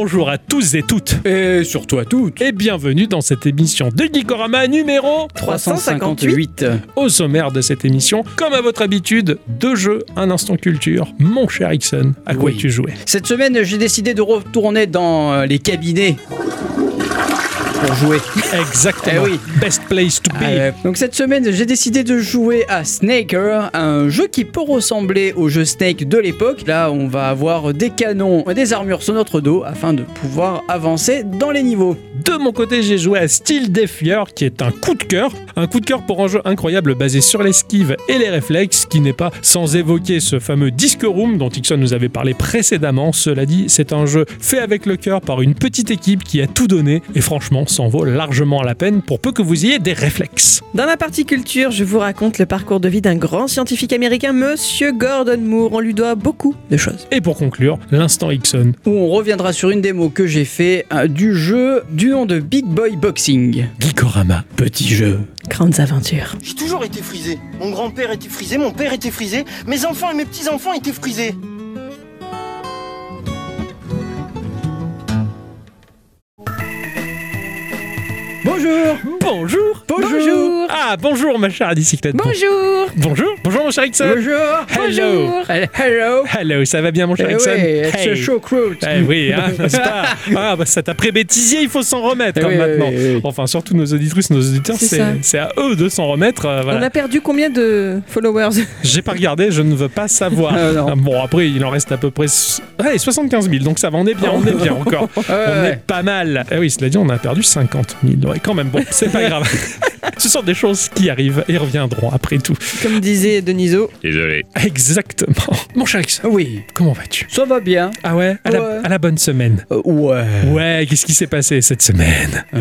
Bonjour à tous et toutes. Et surtout à toutes. Et bienvenue dans cette émission de Geekorama numéro 358. Au sommaire de cette émission, comme à votre habitude, deux jeux, un instant culture. Mon cher Ixon, à quoi Oui. tu jouais? Cette semaine, j'ai décidé de retourner dans euh, les cabinets pour jouer. Exactement. Eh oui. Best place to be. Euh, donc cette semaine, j'ai décidé de jouer à Snaker, un jeu qui peut ressembler au jeu Snake de l'époque. Là, on va avoir des canons, des armures sur notre dos afin de pouvoir avancer dans les niveaux. De mon côté, j'ai joué à Steel Defier, qui est un coup de cœur. Un coup de cœur pour un jeu incroyable basé sur l'esquive et les réflexes, qui n'est pas sans évoquer ce fameux Disc Room dont Ixon nous avait parlé précédemment. Cela dit, c'est un jeu fait avec le cœur par une petite équipe qui a tout donné, et franchement, s'en vaut largement la peine pour peu que vous ayez des réflexes. Dans ma partie culture, je vous raconte le parcours de vie d'un grand scientifique américain, Monsieur Gordon Moore. On lui doit beaucoup de choses. Et pour conclure, l'instant Ixon. Où on reviendra sur une démo que j'ai fait euh, du jeu du nom de Big Boy Boxing. Geekorama, petit jeu. Grandes aventures. J'ai toujours été frisé. Mon grand-père était frisé, mon père était frisé, mes enfants et mes petits-enfants étaient frisés. Bonjour Bonjour Bonjour Ah, bonjour ma chère bicyclette. Bonjour Bonjour Bonjour mon cher Ixon Bonjour Hello Hello Hello, ça va bien mon cher Eh Ixon oui, it's Hey. crew. Eh oui, hein, pas Ah, bah, ça t'a prébêtisé, il faut s'en remettre Eh hein, oui, maintenant. oui, oui, oui. Enfin, surtout nos auditrices, nos auditeurs, C'est à eux de s'en remettre. euh, voilà. On a perdu combien de followers? J'ai pas regardé, je ne veux pas savoir. Ah, bon, après, il en reste à peu près s- allez, 75 000, donc ça va, on est bien, on est bien encore. Ouais, On ouais. est pas mal. Eh oui, cela dit, on a perdu 50 000. Ouais, quand même, bon, c'est pas grave. Ce sont des choses qui arrivent et reviendront après tout. Comme disait Deniso. Désolé. Exactement. Mon cher Ixon, Oui, comment vas-tu? Ça va bien. Ah ouais? À, la, Ouais. à la bonne semaine. Euh, ouais. Ouais, qu'est-ce qui s'est passé cette semaine?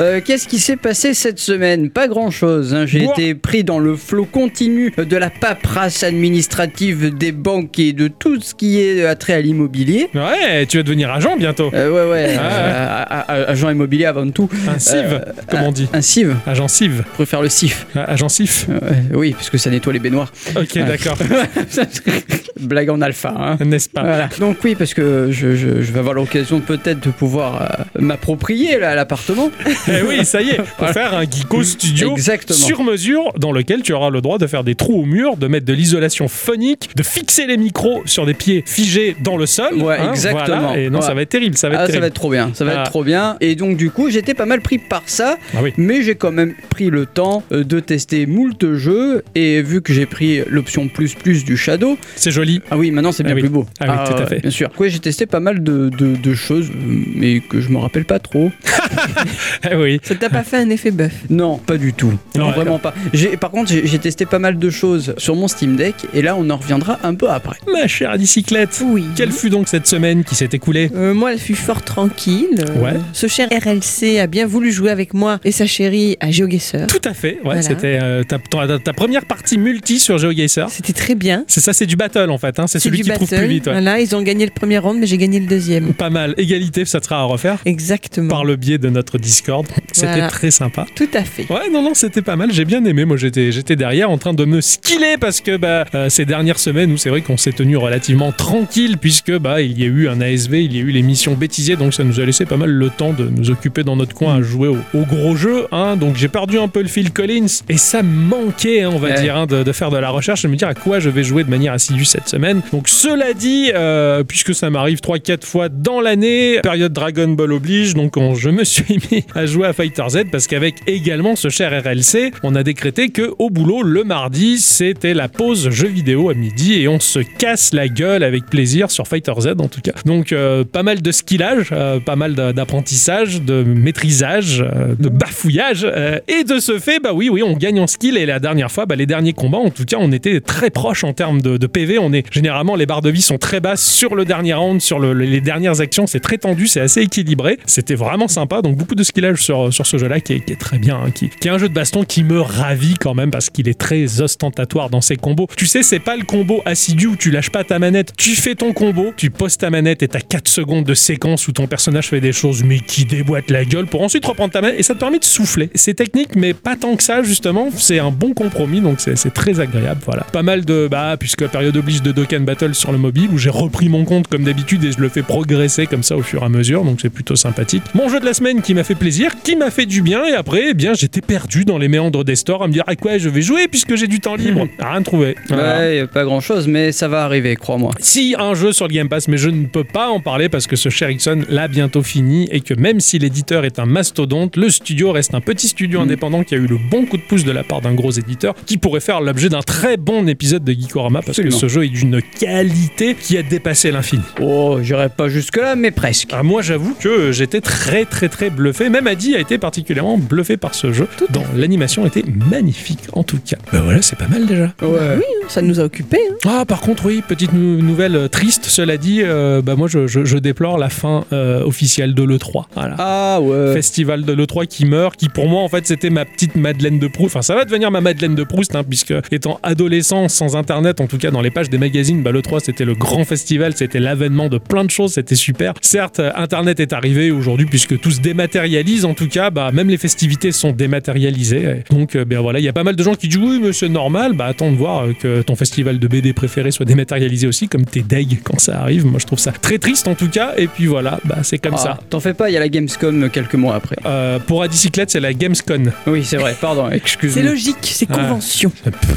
Euh, Qu'est-ce qui s'est passé cette semaine? Pas grand-chose. hein. J'ai été pris dans le flot continu de la paperasse administrative des banques et de tout ce qui est attrait à l'immobilier. Ouais, tu vas devenir agent bientôt. Euh, ouais, ouais. Ah. euh, agent immobilier avant tout. Un CIV, Euh, comme on dit. Un CIV. Agent CIV. Je préfère le Agent CIF. Euh, oui, parce que ça nettoie les baignoires. Ok, d'accord. Blague en alpha. Hein. N'est-ce pas? Voilà. Donc oui, parce que je, je- je vais avoir l'occasion peut-être de pouvoir euh, m'approprier l'appartement. Eh oui, ça y est, pour faire un Geeko Studio Exactement. sur mesure dans lequel tu auras le droit de faire des trous au mur, de mettre de l'isolation phonique, de fixer les micros sur des pieds figés dans le sol. Ouais, hein, exactement. voilà. Et non, ça va être terrible, ça va être Ah, ça terrible. va être trop bien, ça va Ah. être trop bien. Et donc du coup, j'étais pas mal pris par ça, Ah oui. mais j'ai quand même pris le temps euh, de tester moult jeux. Et vu que j'ai pris l'option plus plus du Shadow, C'est joli. Ah oui, maintenant c'est bien Ah oui. plus beau. Ah oui, tout à fait. Bien sûr. Ouais, j'ai testé pas mal de, de- de choses, mais que je me rappelle pas trop. Eh oui. Ça t'a pas fait un effet bœuf? Non, pas du tout. Non, vraiment pas. Par contre, j'ai testé pas mal de choses sur mon Steam Deck, et là, on en reviendra un peu après. Ma chère bicyclette. Oui. Quelle fut donc cette semaine qui s'est écoulée? Euh, moi, elle fut fort tranquille. Euh, Ouais. Ce cher RLC a bien voulu jouer avec moi et sa chérie à GeoGuessr. Tout à fait. Ouais, Voilà. c'était euh, ta, ta- ta première partie multi sur GeoGuessr. C'était très bien. C'est ça, c'est du battle en fait. hein. C'est celui qui trouve battle. plus vite. ouais. Voilà, ils ont gagné le premier round, mais j'ai gagné le deuxième. Pas mal. Égalité, ça sera à refaire. Exactement. Par le biais de notre Discord. C'était Voilà. très sympa. Tout à fait. Ouais, non, non, c'était pas mal. J'ai bien aimé. Moi, j'étais, j'étais derrière en train de me skiller parce que bah, euh, ces dernières semaines où c'est vrai qu'on s'est tenu relativement tranquille puisque bah, il y a eu un ASV, il y a eu l'émission bêtisier, donc ça nous a laissé pas mal le temps de nous occuper dans notre coin à jouer au, au gros jeu. Hein. Donc j'ai perdu un peu le Phil Collins et ça me manquait, hein, on va Ouais. dire, hein, de, de faire de la recherche, de me dire à quoi je vais jouer de manière assidue cette semaine. Donc cela dit, euh, puisque ça m'arrive 3-4 fois dans l'année, période Dragon Ball oblige, donc on- je me suis mis à jouer à Fighter Z parce qu'avec également ce cher RLC, on a décrété que au boulot le mardi c'était la pause jeu vidéo à midi et on se casse la gueule avec plaisir sur Fighter Z en tout cas. Donc euh, pas mal de skillage, euh, pas mal d'a- d'apprentissage, de maîtrisage, de bafouillage et de ce fait bah oui oui on gagne en skill et la dernière fois bah, les derniers combats en tout cas on était très proche en termes de, de PV. On généralement les barres de vie sont très basses sur le dernier round, sur le- les dernières actions c'est très tendu, c'est assez équilibré. C'était vraiment sympa donc beaucoup de skillage sur, sur ce jeu-là qui est, qui est très bien, hein, qui, est un jeu de baston qui me ravit quand même parce qu'il est très ostentatoire dans ses combos. Tu sais, c'est pas le combo assidu où tu lâches pas ta manette, tu fais ton combo, tu poses ta manette et t'as 4 secondes de séquence où ton personnage fait des choses mais qui déboîte la gueule pour ensuite reprendre ta manette et ça te permet de souffler. C'est technique mais pas tant que ça justement, c'est un bon compromis donc c'est très agréable. Voilà. Pas mal de, bah, puisque période oblige de Dokkan Battle sur le mobile où j'ai repris mon compte comme d'habitude et je le fais progresser comme ça au fur et à mesure, donc c'est plutôt sympathique. Mon jeu de la semaine qui m'a fait plaisir, qui m'a fait du bien et après, eh bien, j'étais perdu dans les méandres des stores à me dire à quoi je vais jouer puisque j'ai du temps libre. Rien trouvé. Voilà. Ouais, pas grand chose, mais ça va arriver, crois-moi. Si un jeu sur le Game Pass, mais je ne peux pas en parler parce que ce cher Ixon l'a bientôt fini et que même si l'éditeur est un mastodonte, le studio reste un petit studio indépendant qui a eu le bon coup de pouce de la part d'un gros éditeur qui pourrait faire l'objet d'un très bon épisode de Geekorama parce Absolument. que ce jeu est d'une qualité qui a dépassé l'infini. Oh, j'irai pas jusque-là, mais presque. Ah, moi, j'avoue que j'étais très, très, très bluffé. Même Adi a été particulièrement bluffé par ce jeu. dont l'animation était magnifique, en tout cas. Ben voilà, c'est pas mal déjà. Ouais. Oui, ça nous a occupés. hein. Ah, par contre, oui, petite nou- nouvelle euh, triste, cela dit, euh, bah, moi, je, je- je déplore la fin euh, officielle de l'E3. Voilà. Ah ouais. Festival de l'E3 qui meurt, qui pour moi en fait c'était ma petite Madeleine de Proust. Enfin ça va devenir ma Madeleine de Proust, hein, puisque étant adolescent sans internet, en tout cas dans les pages des magazines, bah, l'E3 c'était le grand festival, c'était l'avènement de plein de choses, c'était super. Certes, euh, internet est arrivé aujourd'hui puisque tout se dématérialise, en tout cas, bah, même les festivités sont dématérialisées. Donc euh, ben voilà, il y a pas mal de gens qui disent oui mais c'est normal, bah attends de voir euh, que ton festival de BD préféré soit dématérialisé aussi, comme t'es deg quand ça arrive. Moi je trouve ça très triste en tout cas, et puis voilà, bah c'est comme Ah, ça. T'en fais pas, il y a la Gamescom quelques mois après. Euh, pour Adicyclette, c'est la Gamescon. Oui, c'est vrai, pardon, C'est excuse-moi. logique, c'est Ah. convention.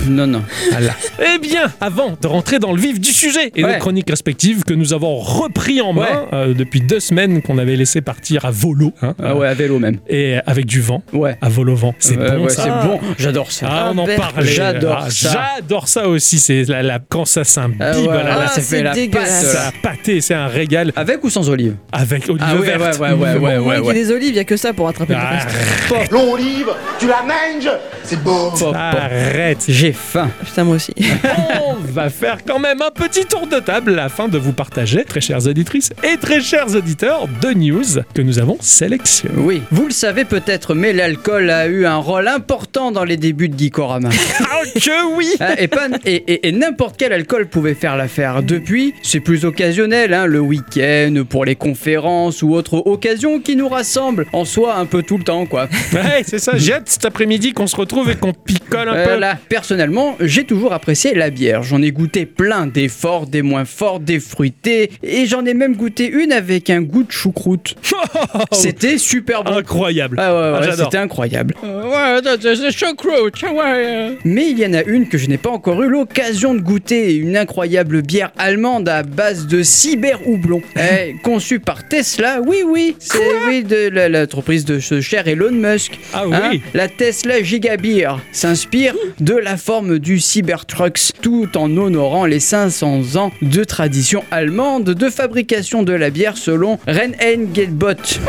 Non, non. Voilà. Eh bien, avant de rentrer dans le vif du sujet et Ouais. nos chroniques respectives que nous avons repris en main Ouais. euh, depuis deux semaines qu'on avait laissé partir à volo, hein, Ah ouais, à vélo même. et avec du vent, Ouais. à vol au vent. C'est bon ouais, ça. c'est bon, j'adore ça. Ah, on en Ah, parlait. j'adore Ah, ça. J'adore ça aussi. C'est la, la- quand ça s'imbibe. Ah ouais, là, là, là, ça Ah, fait la pâté, c'est un régal Avec ou sans olive? Avec olive Ah ouais, verte. ouais, ouais, ouais, ouais, ouais, y des olives, il n'y a que ça pour attraper le Ah. L'olive, tu la manges C'est pop. Arrête. J'ai faim. Putain, moi aussi. On va faire quand même un petit tour de table afin de vous partager, très chères auditrices et très chers auditeurs, de news que nous avons sélectionnées. Oui, vous le savez peut-être, mais l'alcool a eu un rôle important dans les débuts de Geekorama. Ah que oui Hein, et pas- et, et- et n'importe quel alcool pouvait faire l'affaire. Depuis, c'est plus occasionnel, hein, le week-end, pour les conférences ou autres occasions qui nous rassemblent en soi un peu tout le temps, quoi. Ouais, c'est ça. J'ai hâte cet après-midi qu'on se retrouve et qu'on picole un Euh, peu. là, personnellement, j'ai toujours apprécié la bière. J'en ai goûté plein, des forts, des moins forts, des fruités, et j'en ai même goûté une avec un goût de choucroute. C'était super bon. Incroyable. Ah ouais, ouais, Ah, c'était incroyable. ouais, c'est choucroute, ouais. Mais il y en a une que je n'ai pas encore eu l'occasion de goûter, une incroyable bière allemande à base de cyber houblon, Eh, conçue par Tesla. Oui, oui, c'est oui de l'entreprise de ce cher Elon Musk. Ah Hein, oui. la Tesla Gigabeer s'inspire de la forme du Cybertrucks tout en honorant les 500 ans de tradition allemande de fabrication de la bière selon Reinheitsgebot.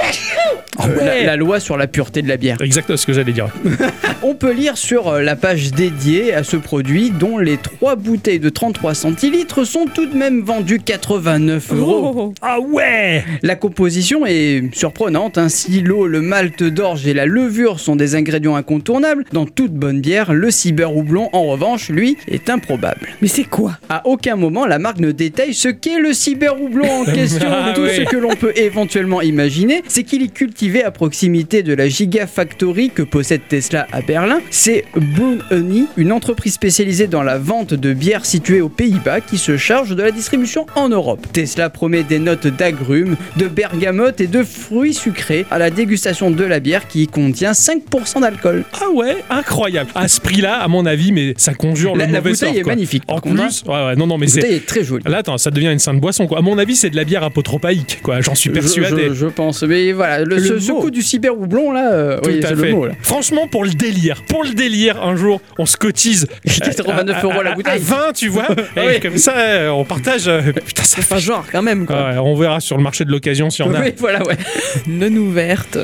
Euh, la, la loi sur la pureté de la bière. Exactement ce que j'allais dire. On peut lire sur euh, la page dédiée à ce produit dont les trois bouteilles de 33 centilitres sont tout de même vendues 89 euros. Oh, Ah ouais La composition est surprenante. hein. Si l'eau, le malt d'orge et la levure sont des ingrédients incontournables, dans toute bonne bière, le cyber houblon, en revanche, lui, est improbable. Mais c'est quoi? À aucun moment, la marque ne détaille ce qu'est le cyber houblon en question. Ah Tout ouais. ce que l'on peut éventuellement imaginer, c'est qu'il est cultivé à proximité de la Gigafactory que possède Tesla à Berlin. C'est Brewing Honey, une entreprise spécialisée dans la vente de bières située aux Pays-Bas qui se charge de la distribution en Europe. Tesla promet des notes d'agrumes, de bergamote et de fruits sucrés à la dégustation de la bière qui contient 5% d'alcool. Ah ouais Incroyable. À ce prix-là, à mon avis, mais ça conjure La, le la mauvais bouteille sort. est quoi. magnifique. En plus, ouais, ouais, non, non, mais c'est. très jolie. Là, attends, ça devient une sainte boisson, quoi. À mon avis, c'est de la bière apotropaïque, quoi. J'en suis persuadé. Je, je pense. Mais voilà, le, Le ce, coup du cyber houblon là, euh, Tout oui, à c'est fait. le mot là. Franchement, pour le délire, pour le délire, un jour, on se cotise. 89 euros la à- bouteille. À 20, tu vois. Et comme ça, euh, on partage. euh, Putain, ça fait. Enfin, genre, quand même, quoi. Ouais, on verra sur le marché de l'occasion si on a Oui, voilà, ouais. Non ouverte.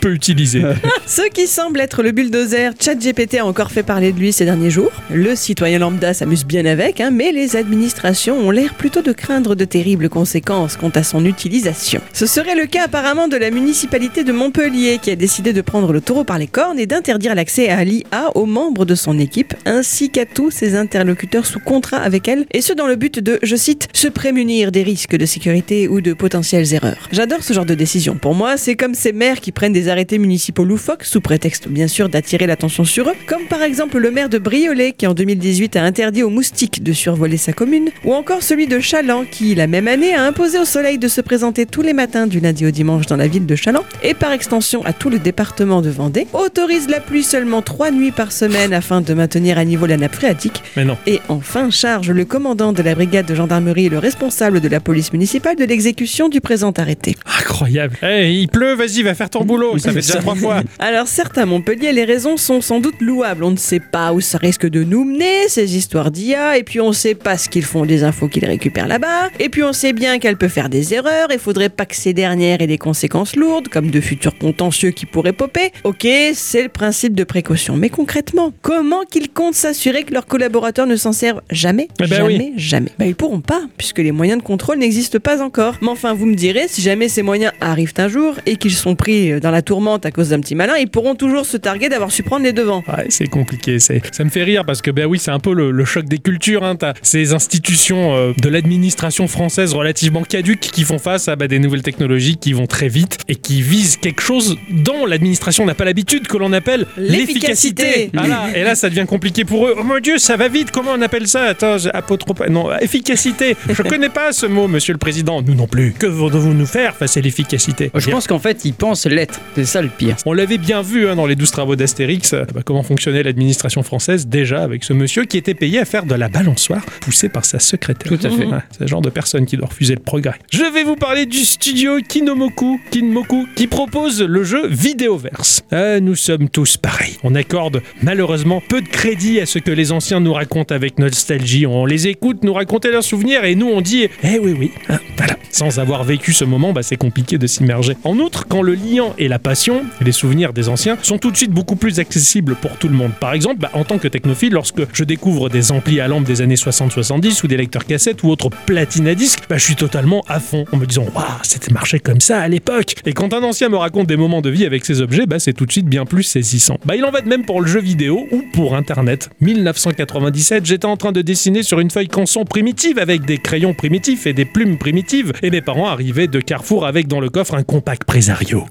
peu utilisé. Ce qui semble être le bulldozer, ChatGPT a encore fait parler de lui ces derniers jours. Le citoyen lambda s'amuse bien avec, hein, mais les administrations ont l'air plutôt de craindre de terribles conséquences quant à son utilisation. Ce serait le cas apparemment de la municipalité de Montpellier qui a décidé de prendre le taureau par les cornes et d'interdire l'accès à l'IA aux membres de son équipe ainsi qu'à tous ses interlocuteurs sous contrat avec elle, et ce dans le but de, je cite, se prémunir des risques de sécurité ou de potentielles erreurs. J'adore ce genre de décision. Pour moi, c'est comme ces maires qui prennent des arrêtés municipaux loufoques, sous prétexte bien sûr d'attirer l'attention sur eux, comme par exemple le maire de Briolet qui en 2018 a interdit aux moustiques de survoler sa commune, ou encore celui de Chaland qui, la même année, a imposé au soleil de se présenter tous les matins du lundi au dimanche dans la ville de Chaland, et par extension à tout le département de Vendée, autorise la pluie seulement trois nuits par semaine afin de maintenir à niveau la nappe phréatique, Mais non. et enfin charge le commandant de la brigade de gendarmerie et le responsable de la police municipale de l'exécution du présent arrêté. Incroyable. Eh, il pleut, vas-y, va faire ton boulot. Ça fait déjà trois fois. Alors certes, à Montpellier, les raisons sont sans doute louables. On ne sait pas où ça risque de nous mener, ces histoires d'IA, et puis on sait pas ce qu'ils font des infos qu'ils récupèrent là-bas, et puis on sait bien qu'elle peut faire des erreurs, il faudrait pas que ces dernières aient des conséquences lourdes, comme de futurs contentieux qui pourraient popper. Ok, c'est le principe de précaution, mais concrètement, comment qu'ils comptent s'assurer que leurs collaborateurs ne s'en servent jamais? Eh ben Jamais, oui. jamais. Bah ils pourront pas, puisque les moyens de contrôle n'existent pas encore. Mais enfin, vous me direz, si jamais ces moyens arrivent un jour et qu'ils sont pris dans la tourmente à cause d'un petit malin, ils pourront toujours se targuer d'avoir su prendre les devants. Ouais, c'est compliqué. Ça me fait rire parce que ben oui, c'est un peu le, le choc des cultures. Hein. T'as ces institutions euh, de l'administration française relativement caduques qui font face à bah, des nouvelles technologies qui vont très vite et qui visent quelque chose dont l'administration n'a pas l'habitude que l'on appelle L'efficacité. Voilà. Et là, ça devient compliqué pour eux. Oh mon Dieu, ça va vite. Comment on appelle ça? Attends, apotrope- Non, efficacité. Je connais pas ce mot, Monsieur le Président. Nous non plus. Que voulez-vous nous faire face à l'efficacité? Je pense qu'en fait, ils pensent l'être. C'est ça le pire. on l'avait bien vu hein, dans les 12 travaux d'Astérix, euh, bah, comment fonctionnait l'administration française déjà avec ce monsieur qui était payé à faire de la balançoire poussé par sa secrétaire. Tout à fait. Ouais, c'est le genre de personne qui doit refuser le progrès. Je vais vous parler du studio Kinomoku, Kinmoku, qui propose le jeu Vidéoverse. Euh, nous sommes tous pareils. On accorde malheureusement peu de crédit à ce que les anciens nous racontent avec nostalgie. On les écoute nous raconter leurs souvenirs et nous on dit Eh oui oui, hein, voilà. Sans avoir vécu ce moment, bah, c'est compliqué de s'immerger. En outre, quand le liant et la passion, les souvenirs des anciens, sont tout de suite beaucoup plus accessibles pour tout le monde. Par exemple, bah, en tant que technophile, lorsque je découvre des amplis à lampe des années 60-70 ou des lecteurs cassettes ou autres platines à disques, bah, je suis totalement à fond en me disant Waouh, c'était marché comme ça à l'époque. Et quand un ancien me raconte des moments de vie avec ces objets, bah, c'est tout de suite bien plus saisissant. Bah, il en va de même pour le jeu vidéo ou pour Internet. 1997, j'étais en train de dessiner sur une feuille canson primitive avec des crayons primitifs et des plumes primitives, et mes parents arrivaient de Carrefour avec dans le coffre un compact Presario.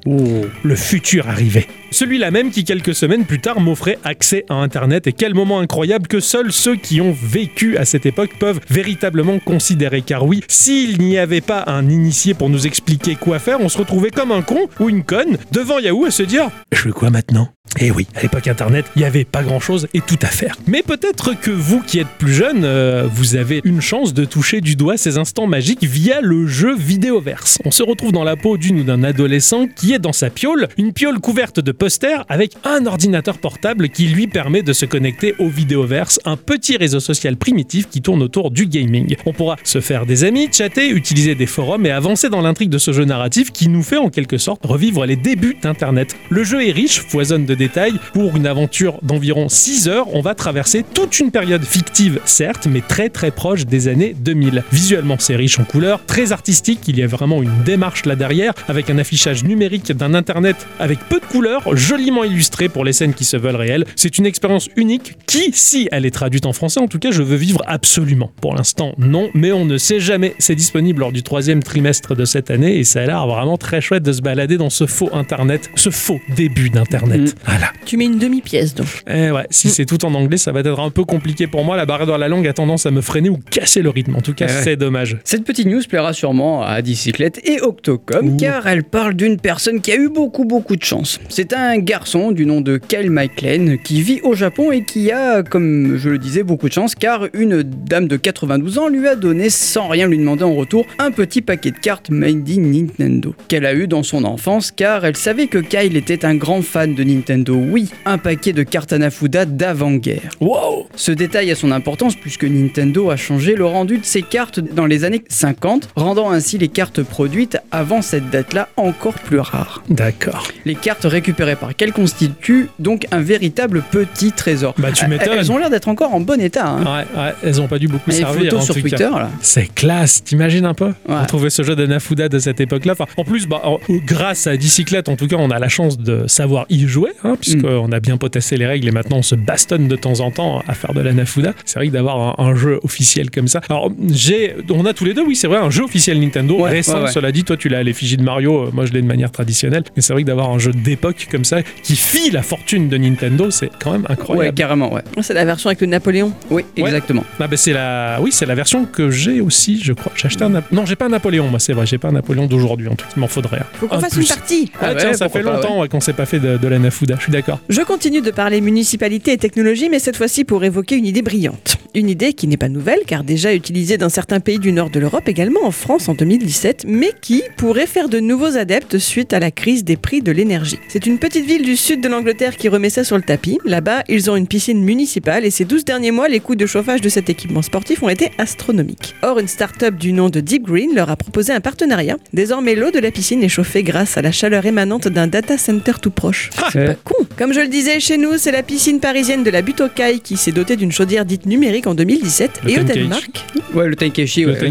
Le futur arrivait. Celui-là même qui, quelques semaines plus tard, m'offrait accès à Internet. Et quel moment incroyable que seuls ceux qui ont vécu à cette époque peuvent véritablement considérer. Car oui, s'il n'y avait pas un initié pour nous expliquer quoi faire, on se retrouvait comme un con ou une conne devant Yahoo à se dire Je fais quoi maintenant? Et oui, à l'époque Internet, il n'y avait pas grand-chose et tout à faire. Mais peut-être que vous qui êtes plus jeune, euh, vous avez une chance de toucher du doigt ces instants magiques via le jeu Vidéoverse. On se retrouve dans la peau d'une ou d'un adolescent qui est dans sa piole, une piole couverte de posters avec un ordinateur portable qui lui permet de se connecter au Vidéoverse, un petit réseau social primitif qui tourne autour du gaming. On pourra se faire des amis, chatter, utiliser des forums et avancer dans l'intrigue de ce jeu narratif qui nous fait en quelque sorte revivre les débuts d'Internet. Le jeu est riche, foisonne de détails. Pour une aventure d'environ 6 heures, on va traverser toute une période fictive, certes, mais très très proche des années 2000. Visuellement, c'est riche en couleurs, très artistique, il y a vraiment une démarche là derrière, avec un affichage numérique d'un Internet avec peu de couleurs, joliment illustré pour les scènes qui se veulent réelles. C'est une expérience unique qui, si elle est traduite en français, en tout cas, je veux vivre absolument. Pour l'instant, non, mais on ne sait jamais. C'est disponible lors du troisième trimestre de cette année et ça a l'air vraiment très chouette de se balader dans ce faux Internet, ce faux début d'Internet. Mm. Voilà. Tu mets une demi-pièce donc. Eh ouais, si c'est tout en anglais, ça va être un peu compliqué pour moi. La barrière dans la langue a tendance à me freiner ou casser le rythme. En tout cas, Eh ouais. c'est dommage. Cette petite news plaira sûrement à Dicyclette et Octocom Ouh. car elle parle d'une personne qui a eu beaucoup beaucoup de chance. C'est un garçon du nom de Kyle McLean qui vit au Japon et qui a, comme je le disais, beaucoup de chance car une dame de 92 ans lui a donné sans rien lui demander en retour un petit paquet de cartes made in Nintendo qu'elle a eu dans son enfance car elle savait que Kyle était un grand fan de Nintendo. Oui, un paquet de cartes Anafuda d'avant-guerre. Wow Ce détail a son importance puisque Nintendo a changé le rendu de ses cartes dans les années 50, rendant ainsi les cartes produites avant cette date-là encore plus rares. D'accord. Les cartes récupérées par qu'elles constituent donc un véritable petit trésor? Bah, tu m'étonnes. Elles ont l'air d'être encore en bon état. Hein. Ouais, ouais, elles ont pas dû beaucoup Les servir. photos en sur tout cas. Twitter, là. C'est classe, t'imagines un peu Ouais. Retrouver ce jeu d'Anafuda de cette époque-là. Enfin, en plus, bah, en- grâce à Dicyclette, en tout cas, on a la chance de savoir y jouer. hein, puisqu'on a bien potassé les règles et maintenant on se bastonne de temps en temps à faire de la Nafuda. C'est vrai que d'avoir un, un jeu officiel comme ça. Alors, j'ai, on a tous les deux, oui, c'est vrai, un jeu officiel Nintendo Ouais, récent. ouais, ouais. Cela dit, toi, tu l'as à l'effigie de Mario, euh, moi, je l'ai de manière traditionnelle. Mais c'est vrai que d'avoir un jeu d'époque comme ça qui file la fortune de Nintendo, c'est quand même Ouais, incroyable. carrément, ouais. C'est la version avec le Napoléon. Oui, Ouais. Exactement. Ah bah c'est la, oui, c'est la version que j'ai aussi, je crois. J'ai acheté un, non, j'ai pas un Napoléon, moi, c'est vrai, j'ai pas un Napoléon d'aujourd'hui. En tout cas, il m'en faudrait. un. Faut qu'on Un fasse plus. une partie. Ah, Ah tiens, ça fait longtemps ouais, qu'on s'est pas fait de, de la Nafuda. Je suis d'accord. Je continue de parler municipalité et technologie, mais cette fois-ci pour évoquer une idée brillante. Une idée qui n'est pas nouvelle, car déjà utilisée dans certains pays du nord de l'Europe, également en France en 2017, mais qui pourrait faire de nouveaux adeptes suite à la crise des prix de l'énergie. C'est une petite ville du sud de l'Angleterre qui remet ça sur le tapis. Là-bas, ils ont une piscine municipale et ces 12 derniers mois, les coûts de chauffage de cet équipement sportif ont été astronomiques. Or, une start-up du nom de Deep Green leur a proposé un partenariat. Désormais, l'eau de la piscine est chauffée grâce à la chaleur émanante d'un data center tout proche. C'est pas con. Comme je le disais, chez nous, c'est la piscine parisienne de la butte aux Cailles qui s'est dotée d'une chaudière dite numérique en 2017. Le et au. Danemark, Ouais, le Le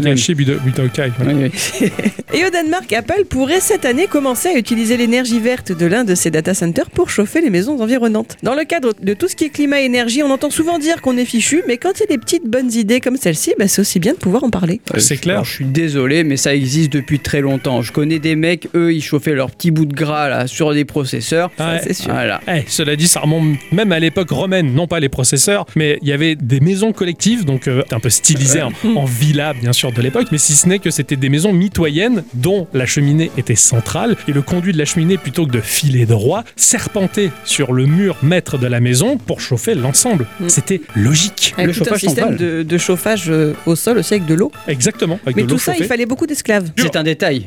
ouais. Budokai. Oui, oui. et au Danemark, Apple pourrait cette année commencer à utiliser l'énergie verte de l'un de ses data centers pour chauffer les maisons environnantes. Dans le cadre de tout ce qui est climat et énergie, on entend souvent dire qu'on est fichu, mais quand a des petites bonnes idées comme celle-ci, bah, c'est aussi bien de pouvoir en parler. Euh, C'est clair. alors, je suis désolé, mais ça existe depuis très longtemps. Je connais des mecs, eux, ils chauffaient leur petit bout de gras là sur des processeurs. Ah ouais. c'est sûr. Voilà. Eh, cela dit, ça remonte même à l'époque romaine, non pas les processeurs, mais il y avait des maisons collectives, donc euh, un peu stylisées en, en villa, bien sûr, de l'époque, mais si ce n'est que c'était des maisons mitoyennes dont la cheminée était centrale et le conduit de la cheminée, plutôt que de filer droit, serpentait sur le mur maître de la maison pour chauffer l'ensemble. Mm. C'était logique. Le tout un système de, de chauffage euh, au sol aussi avec de l'eau. Exactement. Avec Mais de tout ça, il fallait beaucoup d'esclaves. C'est un détail.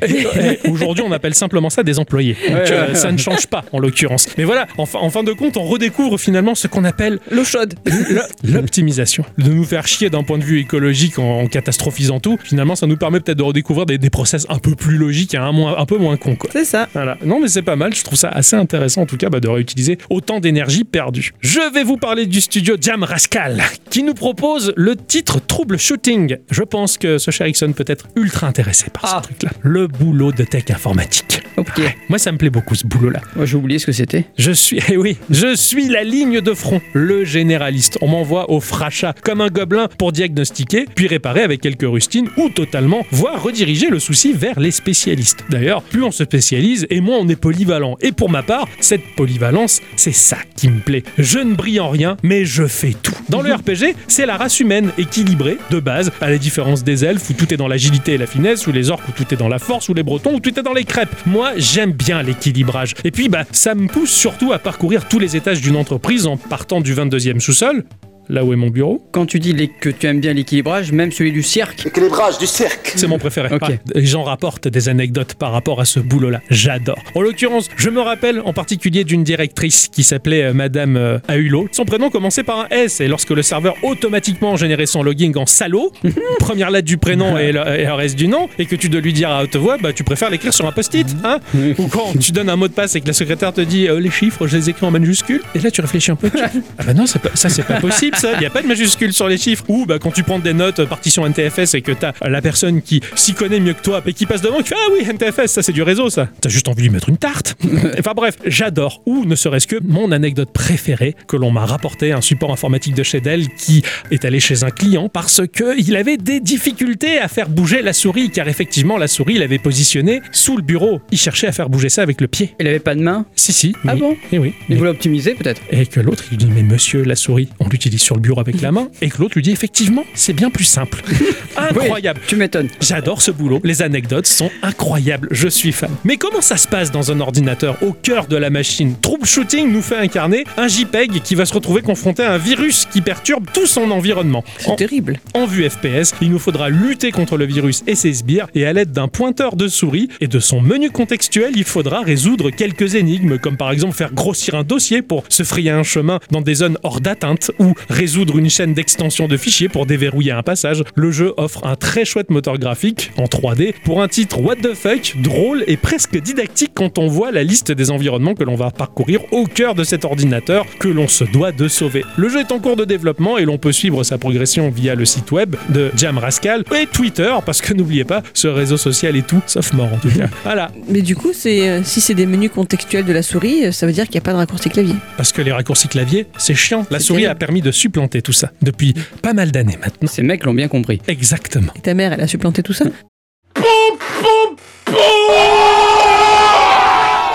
Aujourd'hui, on appelle simplement ça des employés. Donc, Ouais, euh, ouais. ça ne change pas, en l'occurrence. Mais voilà, en, fin- en fin de compte, on redécouvre finalement ce qu'on appelle L'eau chaude. l'optimisation. De nous faire chier d'un point de vue écologique en, en catastrophisant tout, finalement, ça nous permet peut-être de redécouvrir des, des process un peu plus logiques et un, moins, un peu moins cons. C'est ça. Voilà. Non, mais c'est pas mal. Je trouve ça assez intéressant, en tout cas, bah, de réutiliser autant d'énergie perdue. Je vais vous parler du studio Jam Rascal, qui nous propose le titre Troubleshooting. Je pense que ce cher Ixon peut être ultra intéressé par Ah. ce truc-là. Le boulot de tech informatique. Ok. Ouais, Moi, ça me plaît beaucoup, ce boulot-là. Moi, j'ai oublié ce que c'était. Je suis, eh oui, je suis la ligne de front, le généraliste. On m'envoie au frachat comme un gobelin pour diagnostiquer, puis réparer avec quelques rustines ou totalement, voire rediriger le souci vers les spécialistes. D'ailleurs, plus on se spécialise et moins on est polyvalent. Et pour ma part, cette polyvalence, c'est ça qui me plaît. Je ne brille en rien, mais je fais tout. Dans le RPG, c'est la race humaine équilibrée de base, à la différence des elfes où tout est dans l'agilité et la finesse, ou les orques où tout est dans la force, ou les bretons où tout est dans les crêpes. Moi, j'aime bien l'équilibrage. Et puis, bah, ça me pousse surtout à parcourir tous les étages d'une entreprise en partant du 22e sous-sol, là où est mon bureau. Quand tu dis les- que tu aimes bien l'équilibrage, même celui du cirque. L'équilibrage du cirque. C'est mon préféré. Ok. Ah, et J'en rapporte des anecdotes par rapport à ce boulot-là. J'adore. En l'occurrence, je me rappelle en particulier d'une directrice qui s'appelait euh, Madame euh, Ahulot. Son prénom commençait par un S et lorsque le serveur automatiquement générait son login en salaud, première lettre du prénom et le, et le reste du nom, et que tu dois lui dire à haute voix, bah tu préfères l'écrire sur un post-it, hein? Ou quand tu donnes un mot de passe et que la secrétaire te dit euh, les chiffres, je les écris en majuscules, et là tu réfléchis un peu. tu- ah bah non, ça c'est pas possible Il n'y a pas de majuscules sur les chiffres. Ou bah quand tu prends des notes euh, partition NTFS et que t'as la personne qui s'y connaît mieux que toi et qui passe devant, qui fait ah oui NTFS, ça c'est du réseau ça. T'as juste envie de lui mettre une tarte. enfin bref, j'adore. Ou ne serait-ce que mon anecdote préférée que l'on m'a rapporté un support informatique de chez Dell qui est allé chez un client parce que il avait des difficultés à faire bouger la souris car effectivement la souris il avait positionné sous le bureau. Il cherchait à faire bouger ça avec le pied. Il avait pas de main? Si si. Ah bon? Eh oui. Il mais- voulait optimiser peut-être? et que l'autre il lui dit mais monsieur la souris on l'utilise sur le bureau avec la main et que l'autre lui dit effectivement c'est bien plus simple incroyable Tu m'étonnes. J'adore ce boulot, les anecdotes sont incroyables, je suis fan. Mais comment ça se passe dans un ordinateur au cœur de la machine? Troubleshooting nous fait incarner un JPEG qui va se retrouver confronté à un virus qui perturbe tout son environnement. C'est En, terrible. en vue FPS, il nous faudra lutter contre le virus et ses sbires et à l'aide d'un pointeur de souris et de son menu contextuel, il faudra résoudre quelques énigmes comme par exemple faire grossir un dossier pour se frayer un chemin dans des zones hors d'atteinte ou résoudre une chaîne d'extension de fichiers pour déverrouiller un passage. Le jeu offre un très chouette moteur graphique en 3D pour un titre what the fuck, drôle et presque didactique quand on voit la liste des environnements que l'on va parcourir au cœur de cet ordinateur que l'on se doit de sauver. Le jeu est en cours de développement et l'on peut suivre sa progression via le site web de Jam Rascal et Twitter parce que n'oubliez pas, ce réseau social est tout sauf mort en tout cas. Voilà, Mais du coup, c'est euh, si c'est des menus contextuels de la souris, euh, ça veut dire qu'il n'y a pas de raccourci clavier. parce que les raccourcis clavier, c'est chiant. La souris a permis de supplanter tout ça depuis pas mal d'années maintenant. Ces mecs l'ont bien compris. Exactement. Et ta mère, elle a supplanté tout ça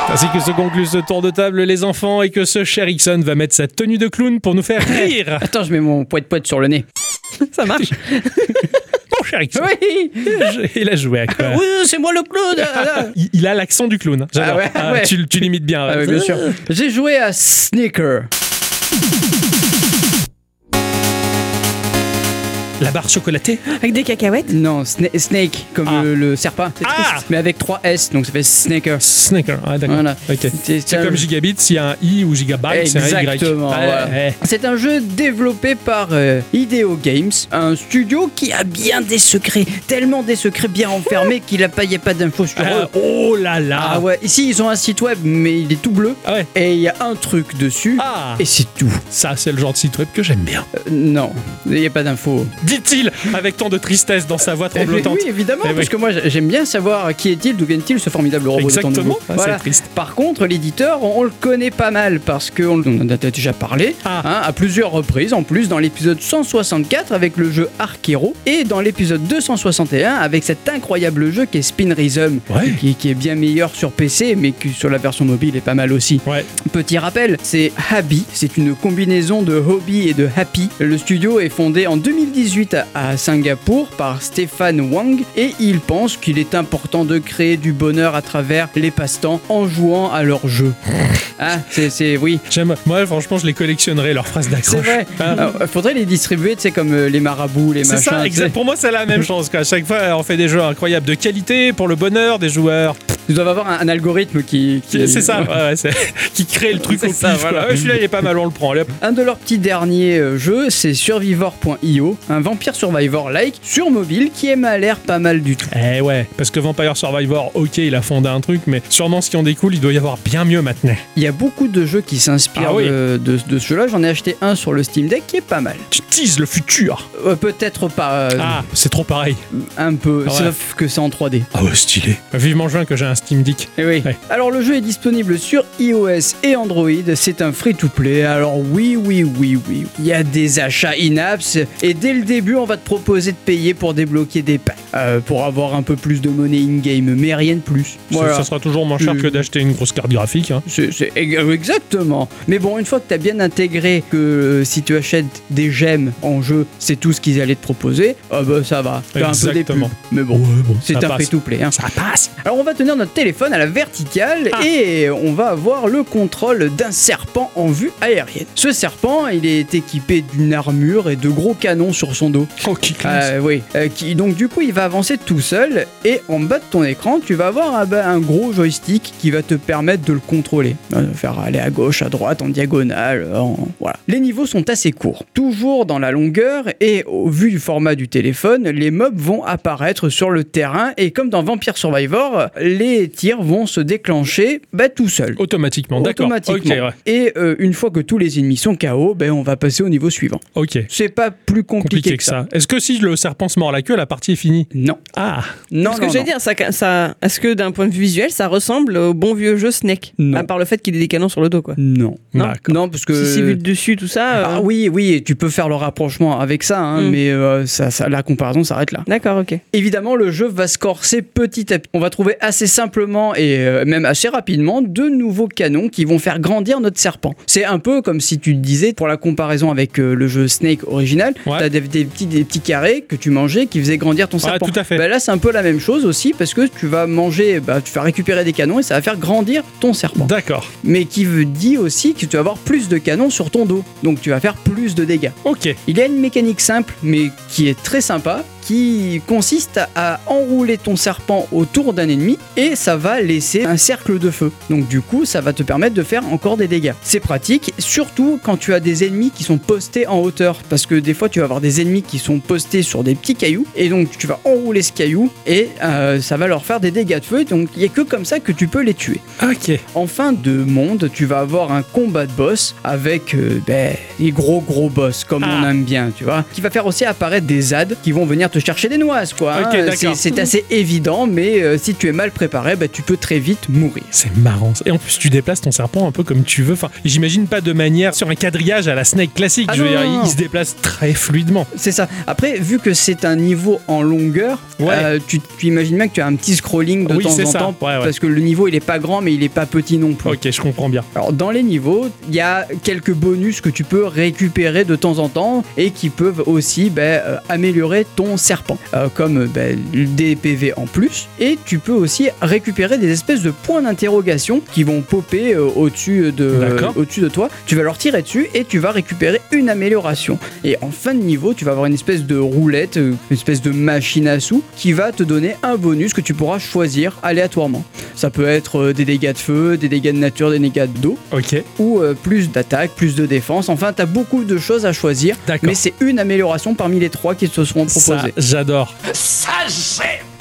Ainsi que se conclut ce tour de table, les enfants, et que ce cher Ixon va mettre sa tenue de clown pour nous faire rire. Attends, je mets mon poète-poète sur le nez. Ça marche. Mon cher Ixon. Oui Il a joué à quoi Oui, c'est moi le clown il, il a l'accent du clown. J'adore. Ah ouais, ouais. Tu, tu l'imites bien. Ah ouais. bien sûr. J'ai joué à Sneaker. La barre chocolatée Avec des cacahuètes? Non, Sna- Snake, comme Ah. le, le serpent. C'est Ah. triste. Mais avec 3 S, donc ça fait Snaker. Snaker. Ah, d'accord. Voilà. Ok. C'est C'est comme Gigabit, s'il y a un I ou Gigabyte, c'est un Y. Exactement, Ouais, voilà. ouais. C'est un jeu développé par euh, Ideo Games, un studio qui a bien des secrets, tellement des secrets bien enfermés qu'il a pas, y a pas d'infos sur Ah, eux. oh là là Ah ouais, ici ils ont un site web, mais il est tout bleu Ah ouais. et il y a un truc dessus Ah et c'est tout. Ça, c'est le genre de site web que j'aime bien. Euh, non, il n'y a pas d'infos. Dit-il avec tant de tristesse dans sa voix Eh, tremblotante. oui, évidemment, Eh parce oui. que moi j'aime bien savoir qui est-il, d'où vient-il ce formidable robot Exactement. Ah, Voilà. Triste. Par contre, l'éditeur, on, on le connaît pas mal parce qu'on en a déjà parlé Ah. hein, à plusieurs reprises. En plus, dans l'épisode 164 avec le jeu Ark Hero et dans l'épisode 261 avec cet incroyable jeu qui est Spin Rhythm, Ouais. qui, qui est bien meilleur sur PC mais qui sur la version mobile est pas mal aussi. Ouais. Petit rappel, c'est Happy, c'est une combinaison de hobby et de happy. Le studio est fondé en 2018 à- à Singapour par Stéphane Wang et il pense qu'il est important de créer du bonheur à travers les passe-temps en jouant à leur jeu. Ah, c'est, c'est oui, J'aime. Moi, franchement, je les collectionnerais, leurs phrases c'est d'accroche. vrai. Ah. Alors, faudrait les distribuer, tu sais, comme euh, les marabouts, les C'est machins. ça, tu sais. exact. Pour moi, c'est la même chose. Quoi. À chaque fois, on fait des jeux incroyables de qualité pour le bonheur des joueurs. Ils doivent avoir un, un algorithme qui. qui- C'est ça, ouais, ouais, c'est- qui crée le truc C'est au ça, pif. voilà. Celui-là, il est pas mal, on le prend. Allez. Un de leurs petits derniers euh, jeux, c'est Survivor.io, un vampire survivor-like sur mobile qui m'a l'air pas mal du tout. Eh ouais, parce que Vampire Survivor, ok, il a fondé un truc, mais sûrement ce qui en découle, il doit y avoir bien mieux maintenant. Il y a beaucoup de jeux qui s'inspirent Ah oui. de, de- de ce jeu-là. J'en ai acheté un sur le Steam Deck qui est pas mal. Tu teases le futur. Euh, Peut-être pas euh, Ah, c'est trop pareil. un peu, Ouais. sauf que c'est en 3D. Ah ouais, stylé. Vivement juin que j'ai un Steam Deck. Eh oui. Ouais. Alors le jeu est disponible sur iOS et Android. C'est un free-to-play. Alors oui, oui, oui, oui. Il y a des achats in-apps et dès le début, on va te proposer de payer pour débloquer des packs, euh, pour avoir un peu plus de monnaie in-game, mais rien de plus. Ça- Ça sera toujours moins cher Euh, que d'acheter une grosse carte graphique. hein. C'est ex- exactement. Mais bon, une fois que tu as bien intégré que euh, si tu achètes des gemmes en jeu, c'est tout ce qu'ils allaient te proposer, ah bah ça va. Faire un peu des Exactement. pubs. Mais bon, Ouais, bon, c'est un free-to-play. hein. Ça passe. Alors on va tenir notre téléphone à la verticale Ah. et on va avoir le contrôle d'un serpent en vue aérienne. Ce serpent, il est équipé d'une armure et de gros canons sur son dos. Oh, qui classe. Euh, oui, Euh, qui, donc du coup il va avancer tout seul et en bas de ton écran tu vas avoir un, un gros joystick qui va te permettre de le contrôler, Euh, faire aller à gauche, à droite, en diagonale, en- voilà. Les niveaux sont assez courts, toujours dans la longueur et au vu du format du téléphone, les mobs vont apparaître sur le terrain et comme dans Vampire Survivor, les tirs vont se déclencher bah, tout seul. Automatiquement, d'accord. Automatiquement. ouais. Et euh, une fois que tous les ennemis sont KO, ben, on va passer au niveau suivant. Ok. C'est pas plus compliqué, Compliqué que ça. Est-ce que si le serpent se mord la queue, la partie est finie? Non. Ah, Non, non, que j'allais non. dire, ça, ça, est-ce que d'un point de vue visuel, ça ressemble au bon vieux jeu Snake? Non. À part le fait qu'il ait des canons sur le dos, quoi. Non. Non. Non, parce que. Si c'est vu de dessus, tout ça. euh, Ah oui, oui, tu peux faire le rapprochement avec ça, hein, Mm. mais euh, ça, ça- la comparaison s'arrête là. D'accord, ok. Évidemment, le jeu va se corser petit à petit. On va trouver assez simplement et euh, même assez rapidement de nouveaux canons qui vont faire grandir notre serpent. C'est un peu comme si tu disais, pour la comparaison avec euh, le jeu Snake original, Ouais. t'as des, des petits, des petits carrés que tu mangeais qui faisaient grandir ton Ouais, serpent. tout à fait. Bah là, c'est un peu la même chose aussi parce que tu vas manger, bah, tu vas récupérer des canons et ça va faire grandir ton serpent. d'accord. Mais qui veut dire aussi que tu vas avoir plus de canons sur ton dos. Donc tu vas faire plus de dégâts. Ok. Il y a une mécanique simple mais qui est très sympa qui consiste à enrouler ton serpent autour d'un ennemi et ça va laisser un cercle de feu. Donc du coup, ça va te permettre de faire encore des dégâts. C'est pratique, surtout quand tu as des ennemis qui sont postés en hauteur, parce que des fois tu vas avoir des ennemis qui sont postés sur des petits cailloux, et donc tu vas enrouler ce caillou et euh, ça va leur faire des dégâts de feu. Donc il n'y a que comme ça que tu peux les tuer. Ok. En fin de monde, tu vas avoir un combat de boss avec euh, ben, les gros gros boss, comme Ah. on aime bien, tu vois, qui va faire aussi apparaître des ZAD qui vont venir te chercher des noises, quoi. Hein. C'est- assez évident, mais euh, si tu es mal préparé, ben, tu peux très vite mourir. C'est marrant. Et en plus, tu déplaces ton serpent un peu comme tu veux. Enfin, j'imagine pas de manière sur un quadrillage à la Snake classique. Ah je veux non, dire, non, il se déplace très fluidement. C'est ça. Après, vu que c'est un niveau en longueur, Ouais. euh, tu, tu imagines bien que tu as un petit scrolling de Oui, temps c'est en ça. temps. Ouais, ouais. Parce que le niveau il est pas grand mais il est pas petit non plus. Ok, je comprends bien. Alors dans les niveaux, il y a quelques bonus que tu peux récupérer de temps en temps et qui peuvent aussi ben, euh, améliorer ton serpent, Euh, comme ben, des PV en plus. Et tu peux aussi récupérer des espèces de points d'interrogation qui vont popper euh, au-dessus de, D'accord. au-dessus de toi. Tu vas leur tirer dessus et tu vas récupérer une amélioration. Et en fin de niveau, tu vas avoir une espèce de roulette, euh, une espèce de machine à sous qui va te donner un bonus que tu pourras choisir aléatoirement. Ça peut être euh, des dégâts de feu, des dégâts de nature, des dégâts d'eau ou euh, plus d'attaque, plus de défense. Enfin, tu as beaucoup de choses à choisir. Mais c'est une amélioration parmi les trois qui te seront Ça, proposées. J'adore. Ça, j'aime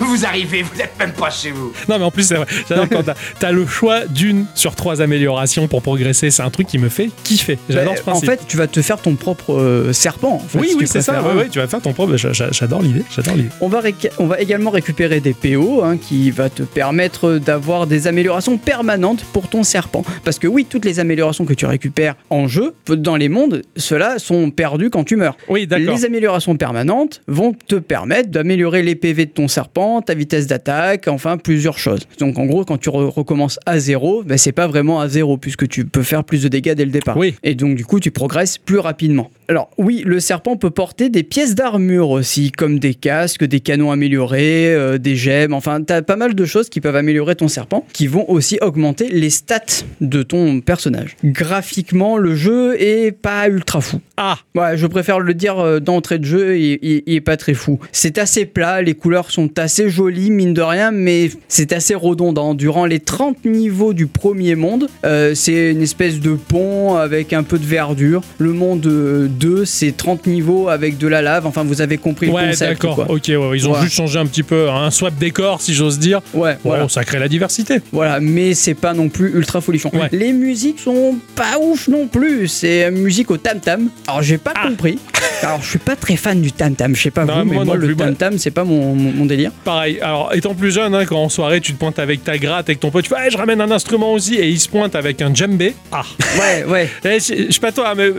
Vous arrivez, vous n'êtes même pas chez vous. Non, mais en plus, c'est vrai. J'adore quand t'as as le choix d'une sur trois améliorations pour progresser. C'est un truc qui me fait kiffer. J'adore ce Bah, en principe. fait, tu vas te faire ton propre euh, serpent. en fait, oui, si oui, c'est ça. Ouais, ouais, tu vas faire ton propre. j'a- j'a- J'adore l'idée. J'adore l'idée. On va, on va également récupérer des PO hein, qui va te permettre d'avoir des améliorations permanentes pour ton serpent. Parce que oui, toutes les améliorations que tu récupères en jeu, dans les mondes, ceux-là sont perdus quand tu meurs. Oui, d'accord. Les améliorations permanentes vont te permettre d'améliorer les PV de ton serpent, ta vitesse d'attaque, enfin plusieurs choses. Donc en gros, quand tu re- recommences à zéro, ben, c'est pas vraiment à zéro puisque tu peux faire plus de dégâts dès le départ. Oui. Et donc du coup, tu progresses plus rapidement. Alors oui, le serpent peut porter des pièces d'armure aussi, comme des casques, des canons améliorés, euh, des gemmes, enfin t'as pas mal de choses qui peuvent améliorer ton serpent, qui vont aussi augmenter les stats de ton personnage. Graphiquement, le jeu est pas ultra fou. Ah, Ouais, je préfère le dire euh, d'entrée de jeu, il, il- il est pas très fou. C'est assez plat, les couleurs sont assez jolies, mine de rien, mais c'est assez redondant. Durant les 30 niveaux du premier monde, euh, c'est une espèce de pont avec un peu de verdure. Le monde 2, c'est 30 niveaux avec de la lave. Enfin, vous avez compris le ouais, concept. d'accord. Ok, ouais, ils ont Ouais. juste changé un petit peu un swap décor, si j'ose dire. Ouais, Bon, voilà. ça crée la diversité. Voilà, mais c'est pas non plus ultra folichon. Les musiques sont pas ouf non plus. C'est musique au tam tam. Alors j'ai pas Ah. compris. Alors je suis pas très fan du tam tam. Je sais pas Non, vous, mais moi le tam tam c'est pas mon, mon- mon délire. Pareil, alors étant plus jeune, hein, quand en soirée tu te pointes avec ta gratte, avec ton pote, tu fais Ah, je ramène un instrument aussi, et il se pointe avec un djembé. Ah, Ouais, ouais. Eh, je je sais pas toi, mais